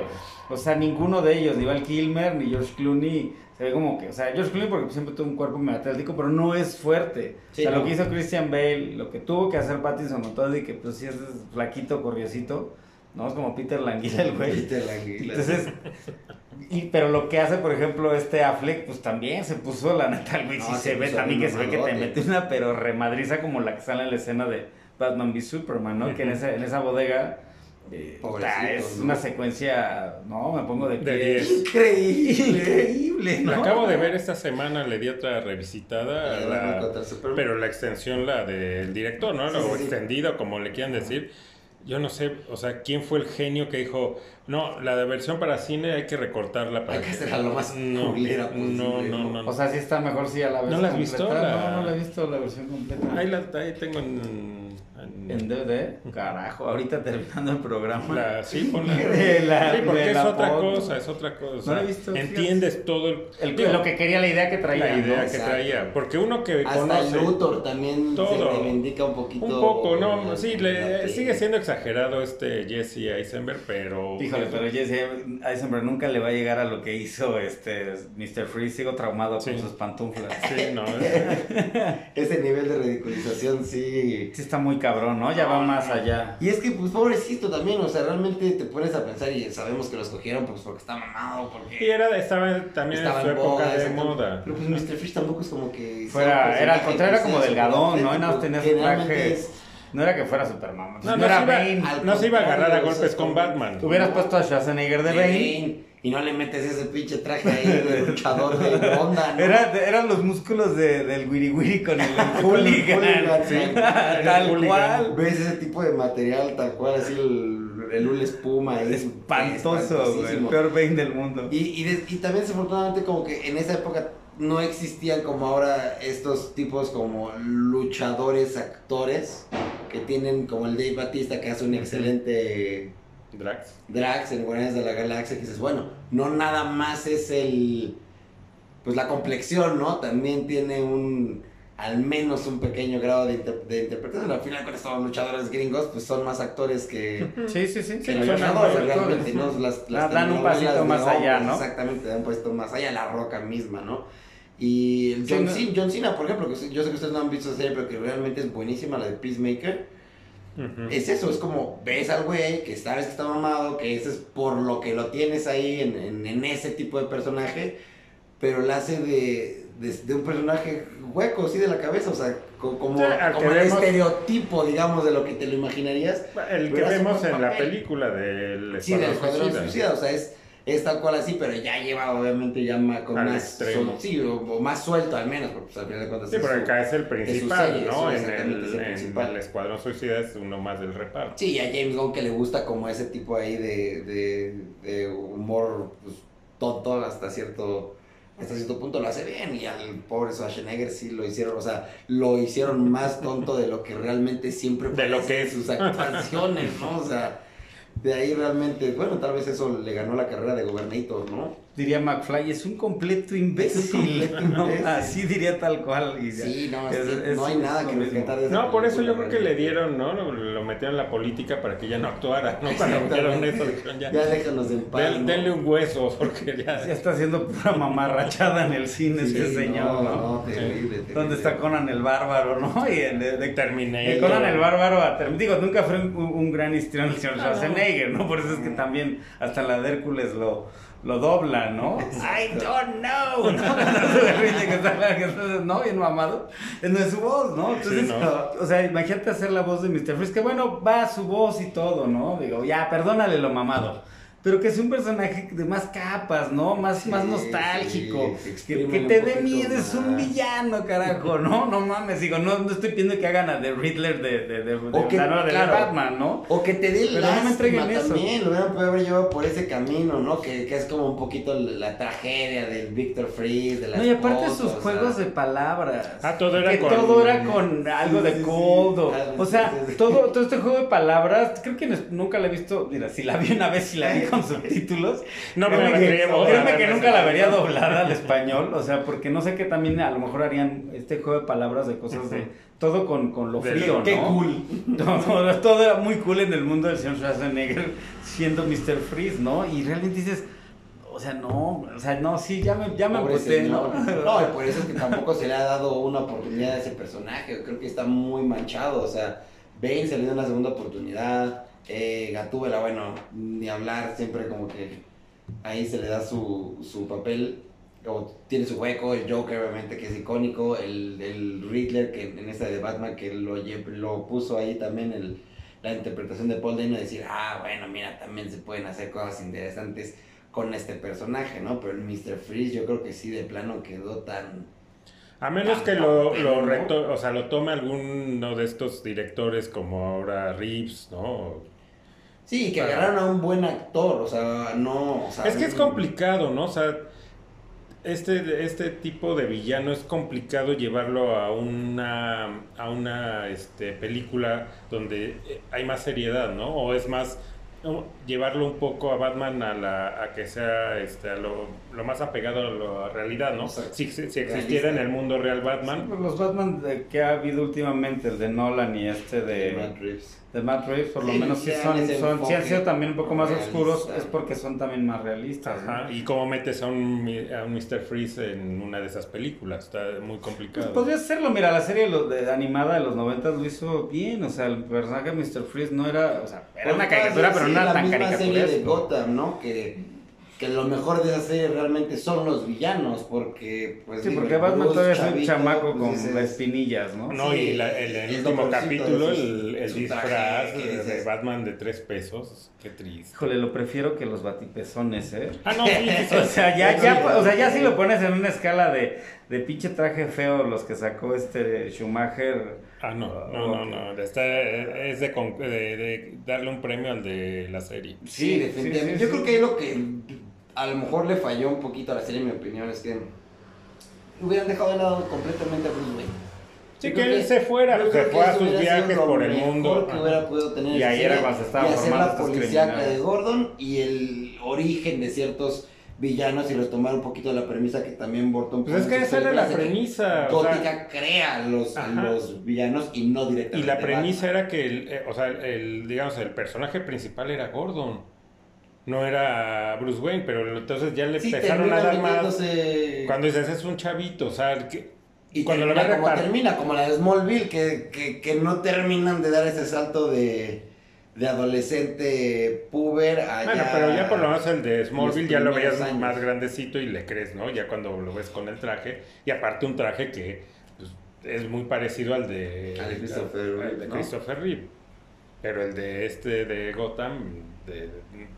O sea, ninguno de ellos, ni Val Kilmer, ni George Clooney, se ve como que, o sea, George Clooney porque siempre tuvo un cuerpo medio atlético, pero no es fuerte. Sí, o sea, no. lo que hizo Christian Bale, lo que tuvo que hacer Pattinson con todo y que pues sí es flaquito, corriosito, ¿no? Es como Peter Languila el güey. Viste la anguila. Entonces, y, pero lo que hace, por ejemplo, este Affleck, pues también se puso la neta, güey, No, sí se se ve también que se ve que te mete una pero remadriza como la que sale en la escena de Batman v Superman, ¿no? Que en esa, en esa bodega eh, es ¿no? una secuencia, no, me pongo de De pie. 10. Increíble. Increíble, La ¿no? acabo de ver esta semana, le di otra revisitada, La la- pero la extensión, la del director, ¿no? Sí, o sí, sí. extendida, como le quieran decir. Yo no sé, o sea, ¿quién fue el genio que dijo, no, la de versión para cine hay que recortarla para Hay que hacerla lo más <laughs> no, culera no, posible, no, ¿no? no, O sea, sí está mejor si a la ves ¿No la has visto? completa. La- No, no la he visto la versión completa. ahí, la, ahí tengo en... en- DVD, carajo, ahorita terminando el programa. la, sí, ponla. <laughs> De la- sí, porque de es la otra foto. cosa, es otra cosa. No la he visto, Entiendes todo el... El- digo, lo que quería, la idea que traía. la idea ¿no? que Exacto. traía. Porque uno que Hasta conoce... el Luthor también se todo. reivindica un poquito. Un poco, no, sí, le, sigue siendo exagerado este Jesse Eisenberg, pero... Híjole, pero Jesse Eisenberg nunca le va a llegar a lo que hizo este Mr. Freeze. Sigo traumado Sí. con sus pantuflas. Sí, no, <laughs> es- Ese nivel de ridiculización sí. Sí está muy cabrón, ¿no? Ya va más allá. Y es que, pues, pobrecito también, o sea, realmente te pones a pensar y sabemos que lo escogieron pues porque está mamado, porque Y era, estaba también estaba en su en época de moda. Pero pues Mr. Fish tampoco es como que... Fuera- era al contrario, era como delgadón, ¿no? Atlético. tenía su traje. es- No era que fuera Superman. No, No, no, era se iba, Bane. al no se iba a agarrar a golpes es con Batman. Tú hubieras puesto a Schwarzenegger de Bane. Y no le metes ese pinche traje ahí de luchador de onda, ¿no? Era, eran los músculos de, del Wiri Wiri con el <laughs> el hooligan. hooligan, sí. sí. Tal El hooligan. cual. Ves ese tipo de material tal cual, así el, el hule espuma ahí. Espantoso, güey. El peor Bane del mundo. Y, y, des- y también desafortunadamente como que en esa época no existían como ahora estos tipos como luchadores, actores, que tienen como el Dave Batista que hace un excelente Drax. Drax en Guardianes de la Galaxia, que dices, bueno, no nada más es el, pues la complexión, ¿no? También tiene un, al menos un pequeño grado de, inter- de interpretación. Al final con estos luchadores gringos, pues son más actores que... Sí, sí, sí. que sí, son luchadores, actores. realmente, ¿no? Las, las dan un pasito más allá, ¿no? Exactamente, dan un pasito más allá, la roca misma, ¿no? Y Sí, John, no- John Cena, por ejemplo, que yo sé que ustedes no han visto esa serie, pero que realmente es buenísima, la de Peacemaker. Es eso, es como ves al güey que sabes que está mamado, que ese es por lo que lo tienes ahí en, en- en ese tipo de personaje, pero la hace de, de, de un personaje hueco, así de la cabeza, o sea, co- como, Sí, como el vemos- pero digamos, de lo que te lo imaginarías. El que vemos en la película del Sí, del Escuadrón Escuadrón Suicida. Suicida, o sea, es, es tal cual así, pero ya lleva obviamente ya ma- con Al más extremo. sol- sí, o, o más suelto al menos, porque pues, al final de cuentas Sí, pero su- acá es el principal, serie, ¿no? En exactamente, es el el, en principal. el Escuadrón Suicida es uno más del reparto. Sí, a James Gunn que le gusta como ese tipo ahí de, de, de humor pues, tonto hasta cierto hasta cierto punto lo hace bien y al pobre Schwarzenegger sí lo hicieron, o sea, lo hicieron más tonto de lo que realmente siempre De lo que es. sus actuaciones, ¿no? O sea, de ahí realmente, bueno, tal vez eso le ganó la carrera de Gobernator, ¿no? Diría McFly, es un completo imbécil. <laughs> ¿no? Así diría tal cual. Y sí, no, es, no hay nada que rescatar de No, por eso yo creo que le dieron, ¿no? Lo, metieron en la política para que ya no actuara, ¿no? <laughs> Para metieron eso, ya, ya déjanos en paz. Denle un hueso, porque ya. <laughs> Ya está haciendo pura mamarrachada en el cine este señor, ¿no? no terrible, terrible. ¿Dónde está Conan el Bárbaro, no? Y el de, de Terminator. Conan el Bárbaro, digo, nunca fue un, un gran histrión el señor Schwarzenegger, ¿no? Por eso es que también hasta la de Hércules lo lo dobla, ¿no? <laughs> I don't know. <laughs> ¿no? no, bien mamado. No es su voz, ¿no? Entonces, o sea, imagínate hacer la voz de Mr. Freeze, que bueno, va su voz y todo, ¿no? Digo, ya, perdónale lo mamado pero que sea un personaje de más capas, ¿no? Más, más nostálgico. que, te dé miedo, es un villano, carajo, ¿no? No mames, digo, no, no estoy pidiendo que hagan a The Riddler de, de, de, de, que, de Batman, ¿no? O que te dé el no me entreguen también, lo hubieran podido haber llevado por ese camino, ¿no? Que, que, es como un poquito la tragedia del Victor Freeze, de la No, y aparte sus juegos de palabras. Ah, todo era que con... todo era con algo de codo. O sea, todo, todo este juego de palabras, creo que nunca la he visto, mira, si la vi una vez, si la vi con subtítulos. No me la Créeme que nunca la vería doblada al español, o sea, porque no sé que también a lo mejor harían este juego de palabras de cosas de todo con, con lo frío, ¿no? Qué cool. <laughs> Todo, todo, era muy cool en el mundo del señor Schwarzenegger siendo Mr. Freeze, ¿no? Y realmente dices, o sea, no, o sea, no, sí, ya me, ya me aposté, ¿no? No, y por eso es que tampoco se le ha dado una oportunidad a ese personaje, creo que está muy manchado, o sea, Bane se le dio una segunda oportunidad, eh, Gatúbela, bueno, ni hablar, siempre como que ahí se le da su, su papel, o tiene su hueco, el Joker obviamente que es icónico, el, el Riddler que en esta de Batman que lo, lo puso ahí también el, la interpretación de Paul Dano, decir, ah, bueno, mira, también se pueden hacer cosas interesantes con este personaje, ¿no? Pero el Mr. Freeze yo creo que sí de plano quedó tan... A menos que lo, lo, o sea, lo tome alguno de estos directores como ahora Reeves, ¿no? Sí, que agarraron a un buen actor, o sea, no... es que es complicado, ¿no? O sea, este, este tipo de villano es complicado llevarlo a una, a una este, película donde hay más seriedad, ¿no? O es más llevarlo un poco a Batman a, la, a que sea este, a lo, lo más apegado a la realidad, ¿no? Si, si, existiera en el mundo real Batman. Pues los Batman que ha habido últimamente, el de Nolan y este de, Matt Reeves. De Matt Reeves, por lo menos sí, son, son sí han sido también un poco más oscuros, es porque son también más realistas. Ajá. ¿Y cómo metes a un, a un Mr. Freeze en una de esas películas? Está muy complicado. Pues podría hacerlo, mira, la serie de, animada de los 90 lo hizo bien, o sea, el personaje de Mr. Freeze no era, o sea, era una caricatura, pero no era tan caricatura. serie de Gotham, ¿no? Que que lo mejor de esa serie realmente son los villanos, porque pues... Sí, porque Batman todavía es un chamaco pues, con espinillas, ¿no? No, y la, el, último capítulo, el, el disfraz de, Batman de tres pesos, qué triste. Híjole, lo prefiero que los batipezones, ¿eh? Ah, no, sí, <laughs> o sea, ya, ya, o sea, ya si lo pones en una escala de, de pinche traje feo, los que sacó este Schumacher... Ah, no, no, no, no. Está, es de, de, darle un premio al de la serie. Sí, definitivamente. Yo creo que es lo que a lo mejor le falló un poquito a la serie, en mi opinión, es que hubieran dejado de lado completamente a Bruce Wayne. Sí, que él se fuera, se fue a sus viajes por el mundo. Que hubiera podido tener y ahí era cuando estaba y hacer la policíaca de Gordon y el origen de ciertos villanos y retomar un poquito la premisa que también Burton pues es que esa era la premisa Gótica crea los, los villanos y no directamente y la premisa era que el, eh, o sea el digamos el personaje principal era Gordon no era Bruce Wayne, pero entonces ya le empezaron a dar más. Cuando dices es un chavito, o sea, que, y cuando lo como termina, como la de Smallville, que, que, que, no terminan de dar ese salto de, de adolescente puber a Bueno, pero ya por lo menos el de Smallville ya lo veías más grandecito y le crees, ¿no? Ya cuando lo ves con el traje, y aparte un traje que pues, es muy parecido al de, al Christopher, de Christopher Reeve. Pero el de este de Gotham, de,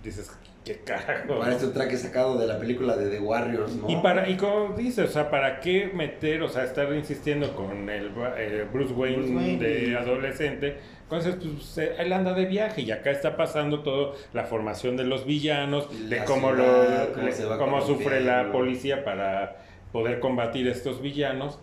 dices, ¿qué carajo? Parece un traje sacado de la película de The Warriors, ¿no? Y, para, y como dices, o sea, ¿para qué meter, o sea, estar insistiendo con el eh, Bruce, Wayne de adolescente? Entonces, pues, eh, él anda de viaje y acá está pasando todo la formación de los villanos, de cómo, lo, cómo, cómo sufre la policía para poder combatir estos villanos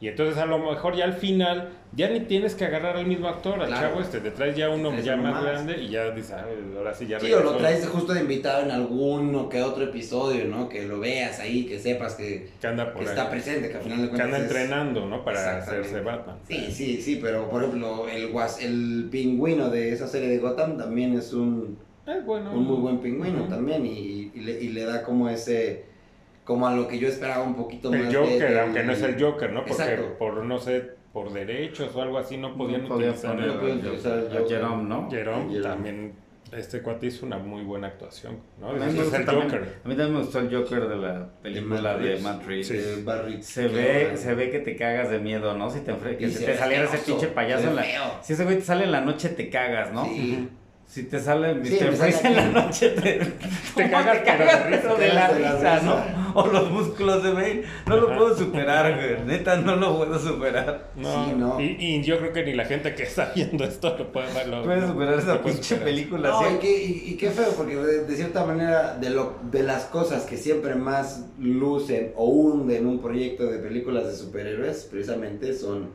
Y entonces a lo mejor ya al final ya ni tienes que agarrar al mismo actor, al Claro. chavo este, te traes ya uno Traes ya uno más más. grande y ya dices, ah, ahora sí ya Sí, o lo traes justo de invitado en alguno que otro episodio, ¿no? Que lo veas ahí, que sepas que, que anda que por está ahí. presente, que al final de Que cuentas anda es- entrenando, ¿no? Para hacerse Batman. Sí, sí, sí, pero por ejemplo, el, el pingüino de esa serie de Gotham también es un, Es bueno. un muy buen pingüino Ujú. también y, y le, y le da como ese, como a lo que yo esperaba un poquito más. El de- Joker, aunque no es el Joker, ¿no? Porque Exacto. por, no sé, por derechos o algo así no podían No podía utilizar poner el- No podían utilizar el Joker. Jerome, ¿no? Jerome Jerome. también, este cuate hizo una muy buena actuación, ¿no? A mí, me el también- Joker. a mí también me gustó el Joker de la película Matt de. Matt Reeves. Sí. Se ve, se ve que te cagas de miedo, ¿no? Si te, enfre- que se se te saliera ese pinche payaso en la... Si ese güey te sale en la noche, te cagas, ¿no? Sí. Si te sale Mr. Sí, Freeze en la noche, te, ¿Cómo cagas, te cagas, pero te de la de la risa, risa. ¿no? O los músculos de Bane. No lo puedo superar, güey. Neta, no lo puedo superar. No, Sí, no. Y, y yo creo que ni la gente que está viendo esto lo puede lo- Puedes superar esa puede pinche superar. película. No, ¿sí? y, qué, y, y qué feo, porque de, de cierta manera, de, lo, de las cosas que siempre más lucen o hunden un proyecto de películas de superhéroes, precisamente son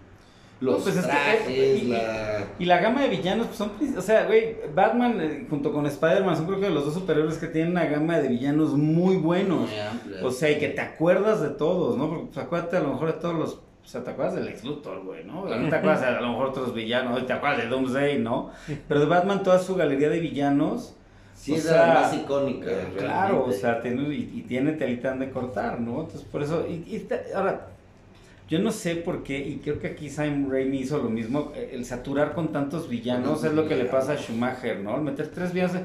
los No, pues es que- trajes, y- la... Y la gama de villanos, pues son. O sea, güey, Batman eh, junto con Spider-Man son creo que los dos superhéroes que tienen una gama de villanos muy buenos. muy. O sea, y que te acuerdas de todos, ¿no? Porque pues, acuérdate a lo mejor de todos los. O sea, te acuerdas del ex Luthor, güey, ¿no? No te acuerdas a lo mejor otros villanos, te acuerdas de Doomsday, ¿no? Pero de Batman, toda su galería de villanos. sí, o es sea, las más icónicas. eh, claro, o sea, tiene, y, y tiene telita de cortar, ¿no? Entonces, por eso. Y, y ahora, yo no sé por qué, y creo que aquí Sam Raimi hizo lo mismo, eh, el saturar con tantos villanos es lo que le pasa a Schumacher, ¿no? El meter tres villanos,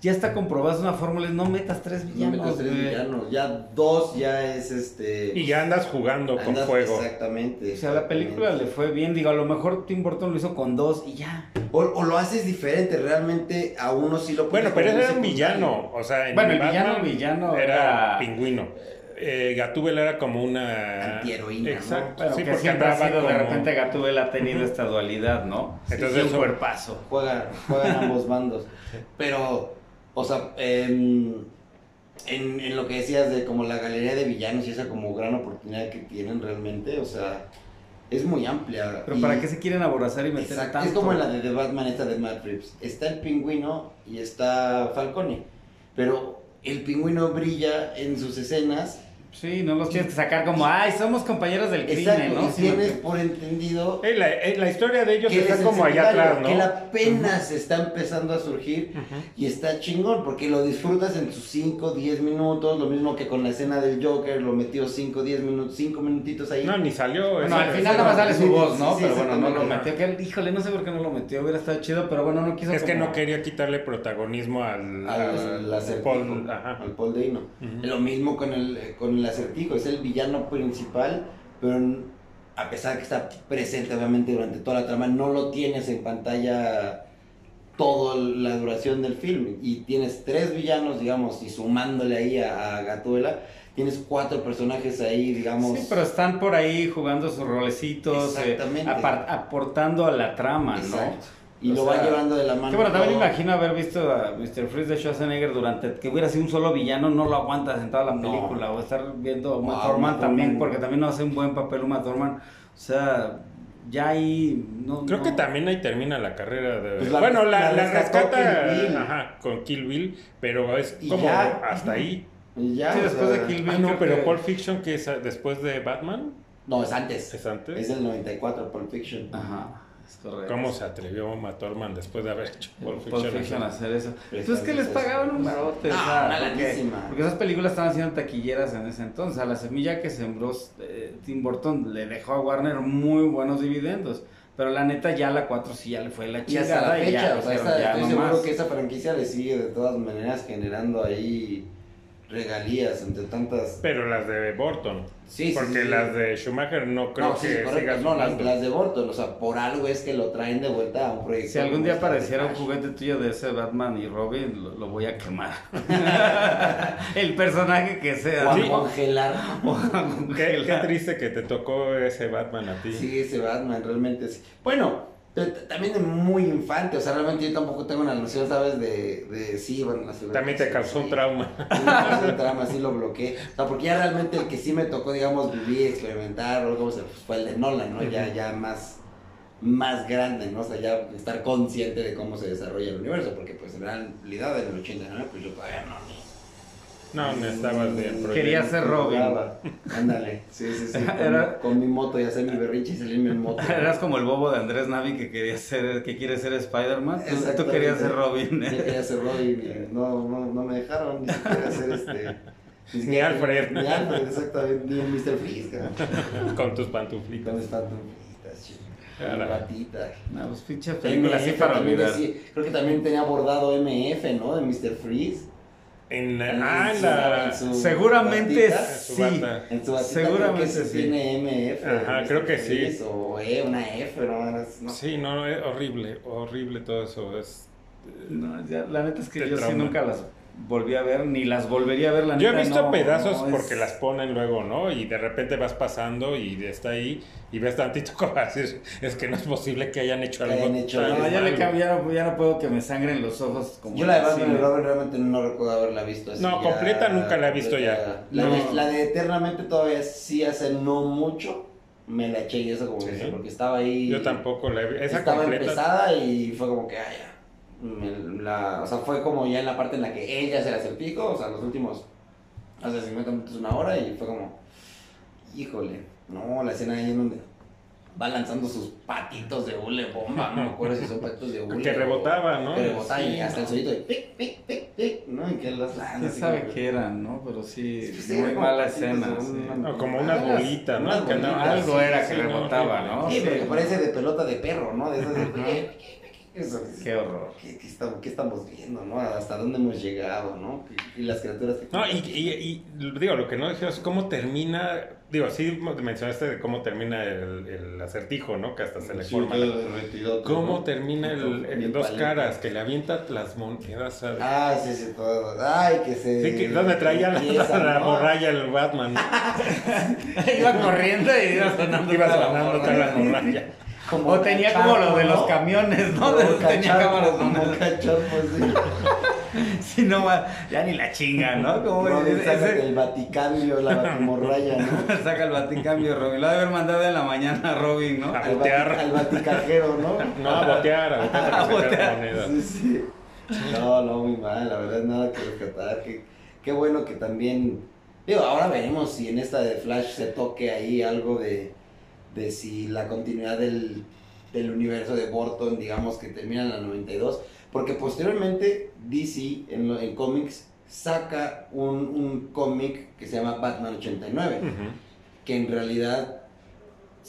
ya está comprobado, es una fórmula, no metas tres No villanos, metas tres güey. villanos, ya dos ya es este... Y ya andas jugando con andas- fuego. Exactamente. O sea, la película le fue bien, digo, a lo mejor Tim Burton lo hizo con dos y ya. O, o lo haces diferente, realmente a uno sí lo Bueno, pones pero era un villano. O sea, en Bueno, el Batman villano, villano era era- pingüino. Eh, Gatúbela era como una. Antiheroína, ¿no? Exacto. Pero sí, que porque siempre ha sido, de repente Gatúbela ha tenido esta dualidad, ¿no? Entonces y un cuerpazo. Juegan, juegan ambos bandos. Pero, o sea, em, en, en lo que decías de como la galería de villanos y esa como gran oportunidad que tienen realmente, o sea, es muy amplia. Pero Y- ¿para qué se quieren aborazar y meter Exacto, tanto? Es como en la de The Batman esta de Matt Reeves. Está el pingüino y está Falcone. Pero el pingüino brilla en sus escenas. Sí, no los tienes que sacar como, ay, somos compañeros del crimen, Exacto, ¿no? y tienes que- por entendido Eh, la, eh, la historia de ellos está como allá atrás, ¿no? Que apenas está empezando a surgir y está chingón porque lo disfrutas en sus 5, 10 minutos. Lo mismo que con la escena del Joker, lo metió 5, 10 minutos, 5 minutitos ahí. No, ni salió. Bueno, al final nada más sale su voz, ¿no? sí, pero bueno, no lo metió. Que, híjole, no sé por qué no lo metió, hubiera estado chido, pero bueno, no quiso Es que no quería quitarle protagonismo al, al, al Paul, ajá. al Paul. Lo mismo con el, eh, con el acertijo, es el villano principal, pero a pesar de que está presente obviamente durante toda la trama, no lo tienes en pantalla toda la duración del film. Y tienes tres villanos, digamos, y sumándole ahí a, a Gatúbela, tienes cuatro personajes ahí, digamos. Sí, pero están por ahí jugando sus rolecitos, eh, Exactamente. apar- aportando a la trama, Exacto. ¿no? Y O lo sea, va llevando de la mano. Que bueno, también todo. imagino haber visto a Mr. Freeze de Schwarzenegger durante que hubiera sido un solo villano, no lo aguantas en toda la No. película, o estar viendo a Uma Wow, Thurman también, Thurman. porque también no hace un buen papel Uma Thurman, o sea, ya ahí no, Creo no- que también ahí termina la carrera de... Pues la- bueno, la, la la rescata Kill Bill. ajá, con Kill Bill, pero es como ya. hasta ahí. Y ya, Sí, o después sea, de Kill Bill. Ah, no, pero que- Pulp Fiction, que es después de Batman, No, es antes. es antes. Es del 94, Pulp Fiction. Ajá. ¿Cómo se atrevió Uma Thurman después de haber hecho Pulp Pulp Fiction? Hacer eso. Pues, es que les pagaban un barote, No, o sea, una porque, esas películas estaban siendo taquilleras en ese entonces. A la semilla que sembró eh, Tim Burton le dejó a Warner muy buenos dividendos. Pero la neta ya la 4 sí ya le fue la Y hasta chingada la y fecha, ya, o sea, dijeron, esa- ya estoy seguro que esa franquicia le sigue de todas maneras generando ahí regalías entre tantas... Pero las de. Sí, sí, Porque sí. las de Schumacher no creo no, sí, que correcto, no, las, de Burton, o sea, por algo es que lo traen de vuelta a un proyecto. Si algún día esta de apareciera un juguete tuyo de ese Batman y Robin, lo, lo voy a quemar. <laughs> El personaje que O sea. a Sí. congelar. <laughs> Qué, qué triste que te tocó ese Batman a ti. Sí, ese Batman realmente sí. Bueno, Pero también es muy infante, o sea, realmente yo tampoco tengo una noción, ¿sabes? De, de sí, bueno. También te causó un sí. trauma. Sí, me causó un trauma, sí lo bloqueé. O sea, porque ya realmente el que sí me tocó, digamos, vivir, experimentar, o algo, pues, fue el de Nolan, ¿no? Ya, ya más, más grande, ¿no? O sea, ya estar consciente de cómo se desarrolla el universo, porque pues en realidad en el 89, pues yo todavía no, No, no estabas bien. pero Quería ya- ser Robin. Ándale, sí, sí, sí. Con, Era- con mi moto y hacer mi berrinche y salirme en moto. <laughs> Eras como el bobo de Andrés Navi que quería ser, que quiere ser Spider-Man. Tú- querías ser Robin. Yo quería ser Robin y no, no, no me dejaron ni siquiera hacer este. Ni Alfred. Ni Alfred, exactamente. Ni el Mr. Freeze. Con tus pantuflitas. ¿Dónde están tus chico? Batita. No, pues pinche película así para olvidar. decía- creo que también tenía bordado MF, ¿no? De Mr. Freeze. En la, En ah, en su- la. en su Seguramente batita. su sí. En su batita Seguramente creo que sí. tiene MF. Ajá, creo que sí. O E, una F, ¿no? Es- no. Sí, no, es horrible, horrible todo eso. Es, No, ya, la neta es que yo sí trauma. nunca las volví a ver, ni las volvería a ver, la Yo he neta, visto no, pedazos no, es- porque las ponen luego, ¿no? Y de repente vas pasando y está ahí y ves tantito <laughs> como decir, es que no es posible que hayan hecho Que algo. hayan hecho No, ya, le cambio, ya, no, ya no puedo que me sangren los ojos como Yo la de Batman. Robin realmente no recuerdo haberla visto así. No, ya- completa nunca la he visto ya. La, No. de, la de Eternamente todavía sí hace no mucho. Me la eché y eso como que Sí. porque estaba ahí. Yo tampoco la he visto. Esa estaba completa. empezada y fue como que, ah, ya. Me- la, o sea, fue como ya en la parte en la que ella se el acertijo, o sea, los últimos, hace 50 minutos, una hora, y fue como, híjole, no, la escena ahí en donde va lanzando sus patitos de hule bomba, no me acuerdo si son patitos de hule. Que o- rebotaba, ¿no? Que rebotaba y Sí. hasta el sonido de pic, pic, pic, pic, ¿no? Y que los lanza. ¿Quién así sabe qué eran, no? Pero sí, Sí, sí, muy mala escena. sí. una- No, como Unas- bolitas, ¿no? unas bolitas, Algo era que sí, rebotaba. ¿no? Sí, pero Sí. que parece de pelota de perro, ¿no? De esas de... Eso, Qué horror. ¿Qué, qué estamos, qué estamos viendo, no? ¿Hasta dónde hemos llegado, no? Y, y las criaturas que... No, y, y- y, digo, lo que no dije es cómo termina. Digo, sí mencionaste de cómo termina el, el acertijo, ¿no? Que hasta se le Sí, forma. la- ¿Cómo ¿no? termina el, el dos palito. caras? Que le avienta las monedas a. Ay, sí, sí, todo. Ay, que se... Sí, que donde traía la, empieza, <laughs> la ¿no? morralla el Batman. <laughs> iba corriendo y iba sonando. Iba la sonando toda la morra. morralla. Como O tenía como lo de los camiones, ¿no? Como De- <laughs> tenía cámaras como donde... cacharro, sí. <laughs> Sí, no, ya ni la chinga, ¿no? Como ese- sácate el Vaticambio, la batimorraya, ¿no? <laughs> Saca el Vaticambio, Robin. Lo ha de haber mandado en la mañana a Robin, ¿no? A Al, botear. Vati- al Vaticajero, ¿no? No, a botear, a botear A botear. Sí, sí. No, no, muy mal, la verdad, nada que rescatar. Qué, qué bueno que también. Digo, ahora veremos si en esta de Flash se toque ahí algo de, de si la continuidad del, del universo de Burton, digamos que termina en la 92. Porque posteriormente DC en, lo- en cómics saca un, un cómic que se llama Batman 89 Ujú. que en realidad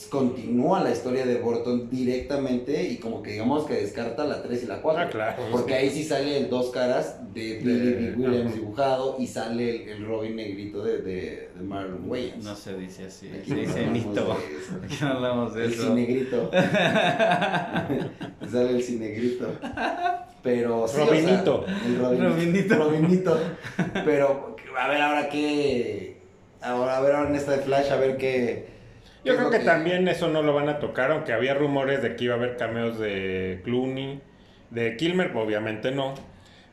continúa la historia de Burton directamente y como que digamos que descarta la 3 y la 4. Ah, claro. Porque ahí sí sale el dos caras de Billy De- B. Williams dibujado y sale el, el Robin negrito de, de, de Marlon Wayans. No se dice así, Aquí se no dice hablamos mito. de <laughs> eso. Aquí no hablamos de El eso. cinegrito. <laughs> <laughs> sale el cinegrito. Pero sí, o sea, Robinito. el Robinito. Robinito. Robinito. Pero a ver ahora qué... Ahora, a ver ahora en esta de Flash, a ver qué... Yo creo que, también eso no lo van a tocar, aunque había rumores de que iba a haber cameos de Clooney, de Kilmer, obviamente no.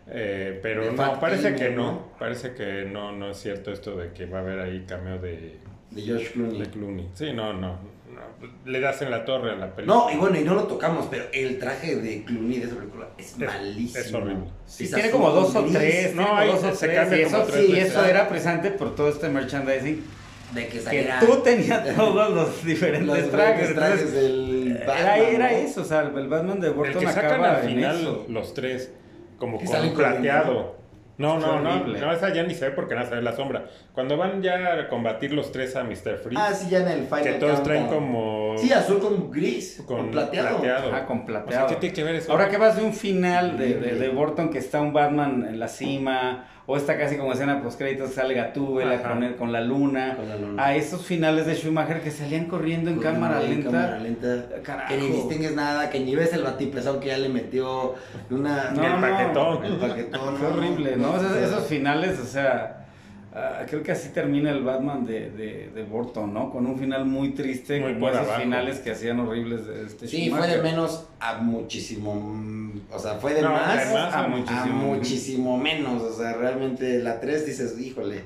Eh, pero De no, Fat parece Kilmer, que no, ¿no? parece que no, no es cierto esto de que va a haber ahí cameo de, De George Clooney. de Clooney. Sí, no, no, no, le das en la torre a la película. No, y bueno, y no lo tocamos, pero el traje de Clooney de esa película es, Es- malísimo. es horrible. Sí, tiene como dos o tres, No, ahí dos o se tres, cambia y como eso, tres sí, veces. eso era presente por todo este merchandising, De que que tú tenías <laughs> todos los diferentes los trajes, diferentes trajes entonces, del era, Batman, era ¿no? eso, o sea, el Batman de el Burton que sacan acaba al final eso. los tres, como Que con plateado. No, no, no, no, esa ya ni se ve porque nada se ve la sombra. Cuando van ya a combatir los tres a Mr. Freeze, Ah, sí, ya en el final que todos traen como... Sí, azul con gris, con, con plateado. Ajá, con O sea, plateado. ¿qué tiene que ver eso? Ahora que vas de un final de, de, de Burton que está un Batman en la cima, o esta casi como escena post créditos sale Gatúbela con, el- con la luna, Con la luna. a esos finales de Schumacher que salían corriendo en cámara en lenta. cámara lenta. Carajo. Que ni distingues nada, que ni ves el batipesado que ya le metió una... No, el no. paquetón. El paquetón. Qué horrible, ¿no? O sea, esos finales, o sea, Ah, creo que así termina el Batman de, de, de Burton, ¿no? Con un final muy triste, Muy como esos abajo. finales que hacían horribles de este Sí, fue de menos a muchísimo. O sea, fue de No, más, de más a a, muchísimo. muchísimo menos. O sea, realmente la 3 dices, híjole,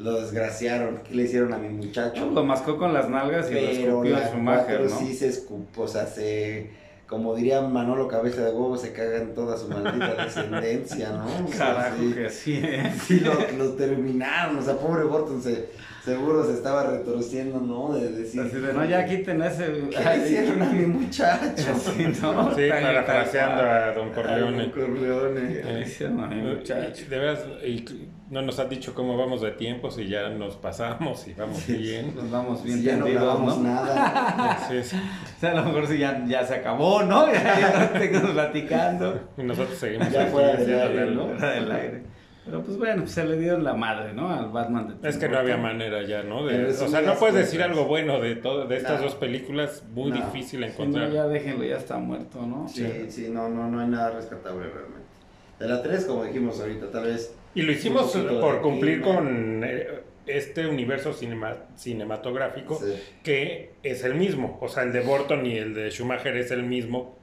lo desgraciaron. ¿Qué le hicieron a mi muchacho? Lo mascó con las nalgas y lo Pero escupió la a Schumacher, 4 ¿no? sí se escupó, o sea, se. Como diría Manolo Cabeza de Huevo, se cagan toda su maldita <laughs> descendencia, ¿no? O sea, Carajo sí. que sí, ¿eh? Sí, lo, lo terminaron, o sea, pobre Burton se, seguro se estaba retorciendo, ¿no? De decir, Así de, no, ya quiten ese... ¿qué le hicieron a mi <laughs> muchacho? Sí, ¿no? Sí, parafraseando a Don Ay, Corleone. Corleone. cual. ¿Qué le hicieron a mi muchacho? De veras, y no nos han dicho cómo vamos de tiempo, si ya nos pasamos y vamos bien. Nos vamos bien Si ya no grabamos ¿no? nada. <laughs> Sí, sí. O sea, a lo mejor si ya, ya se acabó, ¿no? <laughs> Ya, ya no estemos platicando. Y nosotros seguimos Ya fuera del aire, ¿no? Fuera del aire. Pero pues bueno, pues se le dieron la madre, ¿no? Al Batman de Tim Es que no había manera ya, ¿no? De, o sea, no puedes decir algo bueno de todo, de estas No. dos películas, muy No. difícil Sí, no, encontrar. ya déjenlo, ya está muerto, ¿no? Sí, sí, no, no, no hay nada rescatable realmente. De la 3, como dijimos ahorita, tal vez. Y lo hicimos por cumplir con eh, este universo cinema- cinematográfico Sí. que es el mismo. O sea, el de Burton y el de Schumacher es el mismo,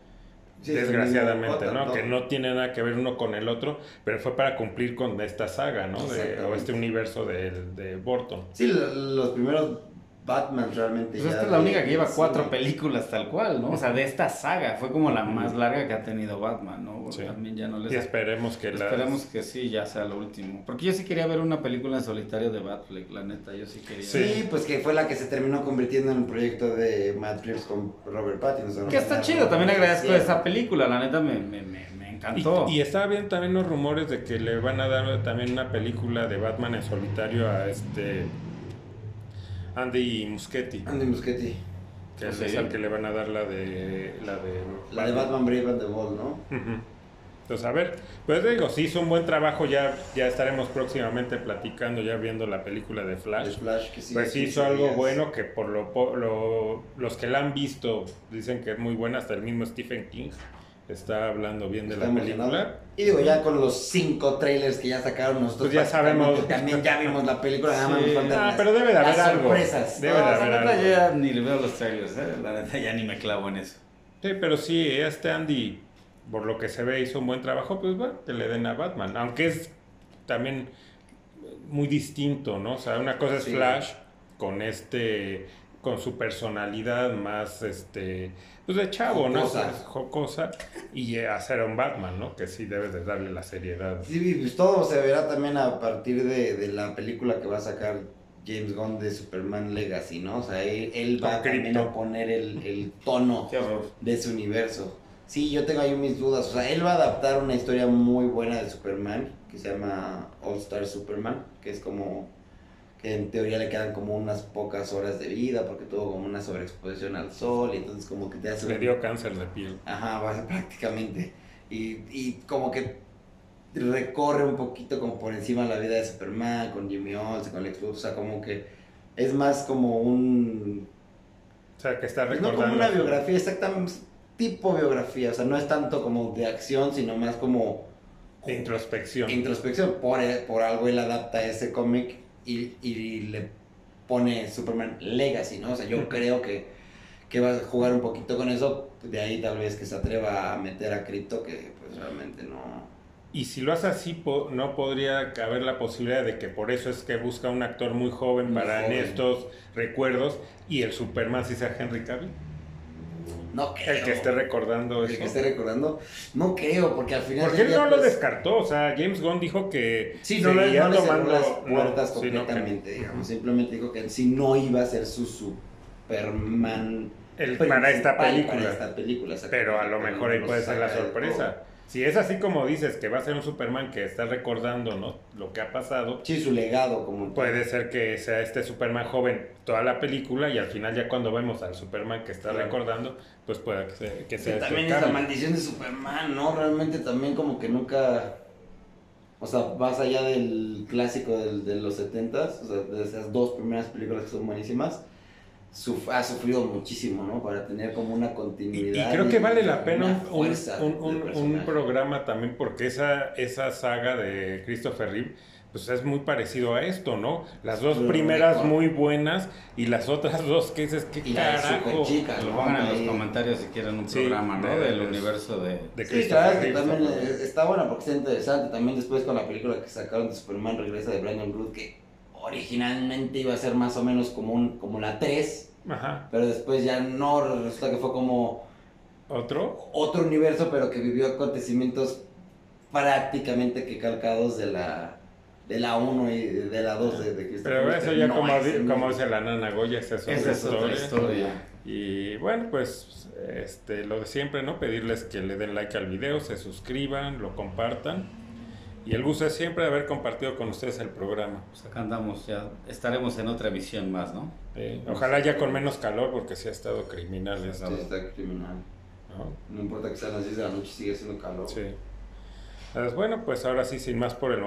Sí, desgraciadamente, ¿no? Que no tiene nada que ver uno con el otro, pero fue para cumplir con esta saga, ¿no? De, o este universo de, de Burton. Sí, lo- los primeros Batman realmente. Pues ya esta es la única que lleva sí. cuatro películas tal cual, ¿no? O sea, de esta saga. Fue como la más larga que ha tenido Batman, ¿no? Porque Sí. también ya no les... Y esperemos que la... Esperemos que sí, ya sea lo último. Porque yo sí quería ver una película en solitario de Batfleck, la neta, yo sí quería. Sí. Sí, pues que fue la que se terminó convirtiendo en el proyecto de Matt Reeves con Robert Pattinson. Que está chido, también agradezco esa película, la neta me, me, me, me encantó. Y, y estaba bien también los rumores de que le van a dar también una película de Batman en solitario a este Andy Muschietti, Andy Muschietti. que es al que le van a dar la de la de La de Batman Brave and the Bold, ¿no? Entonces, a ver, pues digo, sí hizo un buen trabajo, ya, ya estaremos próximamente platicando, ya viendo la película de De Flash. Flash, que sí. Pues sí hizo algo bueno que por lo, po- lo- los que la han visto dicen que es muy buena, hasta el mismo Stephen King está hablando bien de Está la emocionado. película. Y digo, ya con los cinco trailers que ya sacaron nosotros. Pues ya sabemos. También ya vimos la película, nada más Sí. nos faltan Ah, las- pero debe de las haber algo. sorpresas. Debe No, de la haber algo. yo ya ni le veo los trailers, ¿eh? La neta ya ni me clavo en eso. Sí, pero sí, este Andy, por lo que se ve, hizo un buen trabajo, pues bueno, que le den a Batman. Aunque es también muy distinto, ¿no? O sea, una cosa es Sí. Flash con este, con su personalidad más, este, pues de chavo, Jocosa. ¿no? Jocosa. Y eh, hacer un Batman, ¿no? Que sí debes de darle la seriedad. Sí, pues todo se verá también a partir de, de la película que va a sacar James Gunn de Superman Legacy, ¿no? O sea, él, él va también a poner el, el tono de ese universo. Sí, yo tengo ahí mis dudas. O sea, él va a adaptar una historia muy buena de Superman que se llama All Star Superman, que es como en teoría le quedan como unas pocas horas de vida porque tuvo como una sobreexposición al sol y entonces como que te hace Le dio cáncer de piel. Ajá, va- <laughs> prácticamente. Y, y como que recorre un poquito como por encima la vida de Superman, con Jimmy Olsen, con Lex Luthor, o sea, como que es más como un... O sea, que está No recordando. como una biografía, exactamente, tipo biografía, o sea, no es tanto como de acción, sino más como De introspección. introspección. Por, por algo él adapta ese cómic y, y le pone Superman Legacy, ¿no? O sea, yo creo que, que va a jugar un poquito con eso. De ahí tal vez que se atreva a meter a Crypto, que pues realmente no. Y si lo hace así, no podría haber la posibilidad de que por eso es que busca un actor muy joven Muy para en joven. estos recuerdos y el Superman si sea Henry Cavill. No creo. El que esté recordando El eso. que esté recordando. No creo, porque al final. Porque él no lo pues, descartó, o sea, James Gunn dijo que Sí, no, no le cerró tomando las no, puertas completamente, digamos. Simplemente dijo que si no iba a ser su Superman. El- para esta película. Para esta película, Pero a lo mejor ahí puede ser la sorpresa. todo. Si es así como dices, que va a ser un Superman que está recordando ¿no? lo que ha pasado, Sí, su legado como puede ser que sea este Superman joven toda la película y al final ya cuando vemos al Superman que está Claro. recordando, pues pueda que sea, que Que sea este también es la Cavill. maldición de Superman, ¿no? Realmente también como que nunca... O sea, más allá del clásico del- de los 70s, o sea, de esas dos primeras películas que son buenísimas, suf- ha sufrido muchísimo, ¿no? Para tener como una Y, continuidad. y creo que vale y la pena un, un- un- un programa también porque esa, esa saga de Christopher Reeve pues es muy parecido a esto, ¿no? Las dos Pero primeras récord. muy buenas y las otras dos que dices, ¿qué Y carajo? Que lo ¿no? pongan en los comentarios si quieren un Sí, programa, ¿no? de- Del de- universo de... De Sí, Christopher claro, que también ¿no? está buena porque está interesante. También después con la película que sacaron de Superman Regresa de Brandon Root, que originalmente iba a ser más o menos como, un, como la 3, Ajá. pero después ya no, resulta que fue como ¿Otro? otro universo, pero que vivió acontecimientos prácticamente que calcados de la de la 1 y de la 2 de, de Christopher Pero eso ya no como, como dice la nana Goya, esa es otra es otra historia. historia. Y bueno, pues este, lo de siempre, ¿no? Pedirles que le den like al video, se suscriban, lo compartan. Y el gusto es siempre haber compartido con ustedes el programa. Pues acá andamos ya. Estaremos en otra emisión más, ¿no? Eh, ojalá ya con menos calor porque sí ha estado criminal. Sí, esa- está criminal. ¿no? No importa que sean las 10 de la noche, sigue haciendo calor. Sí. Entonces, bueno, pues ahora sí, sin más por el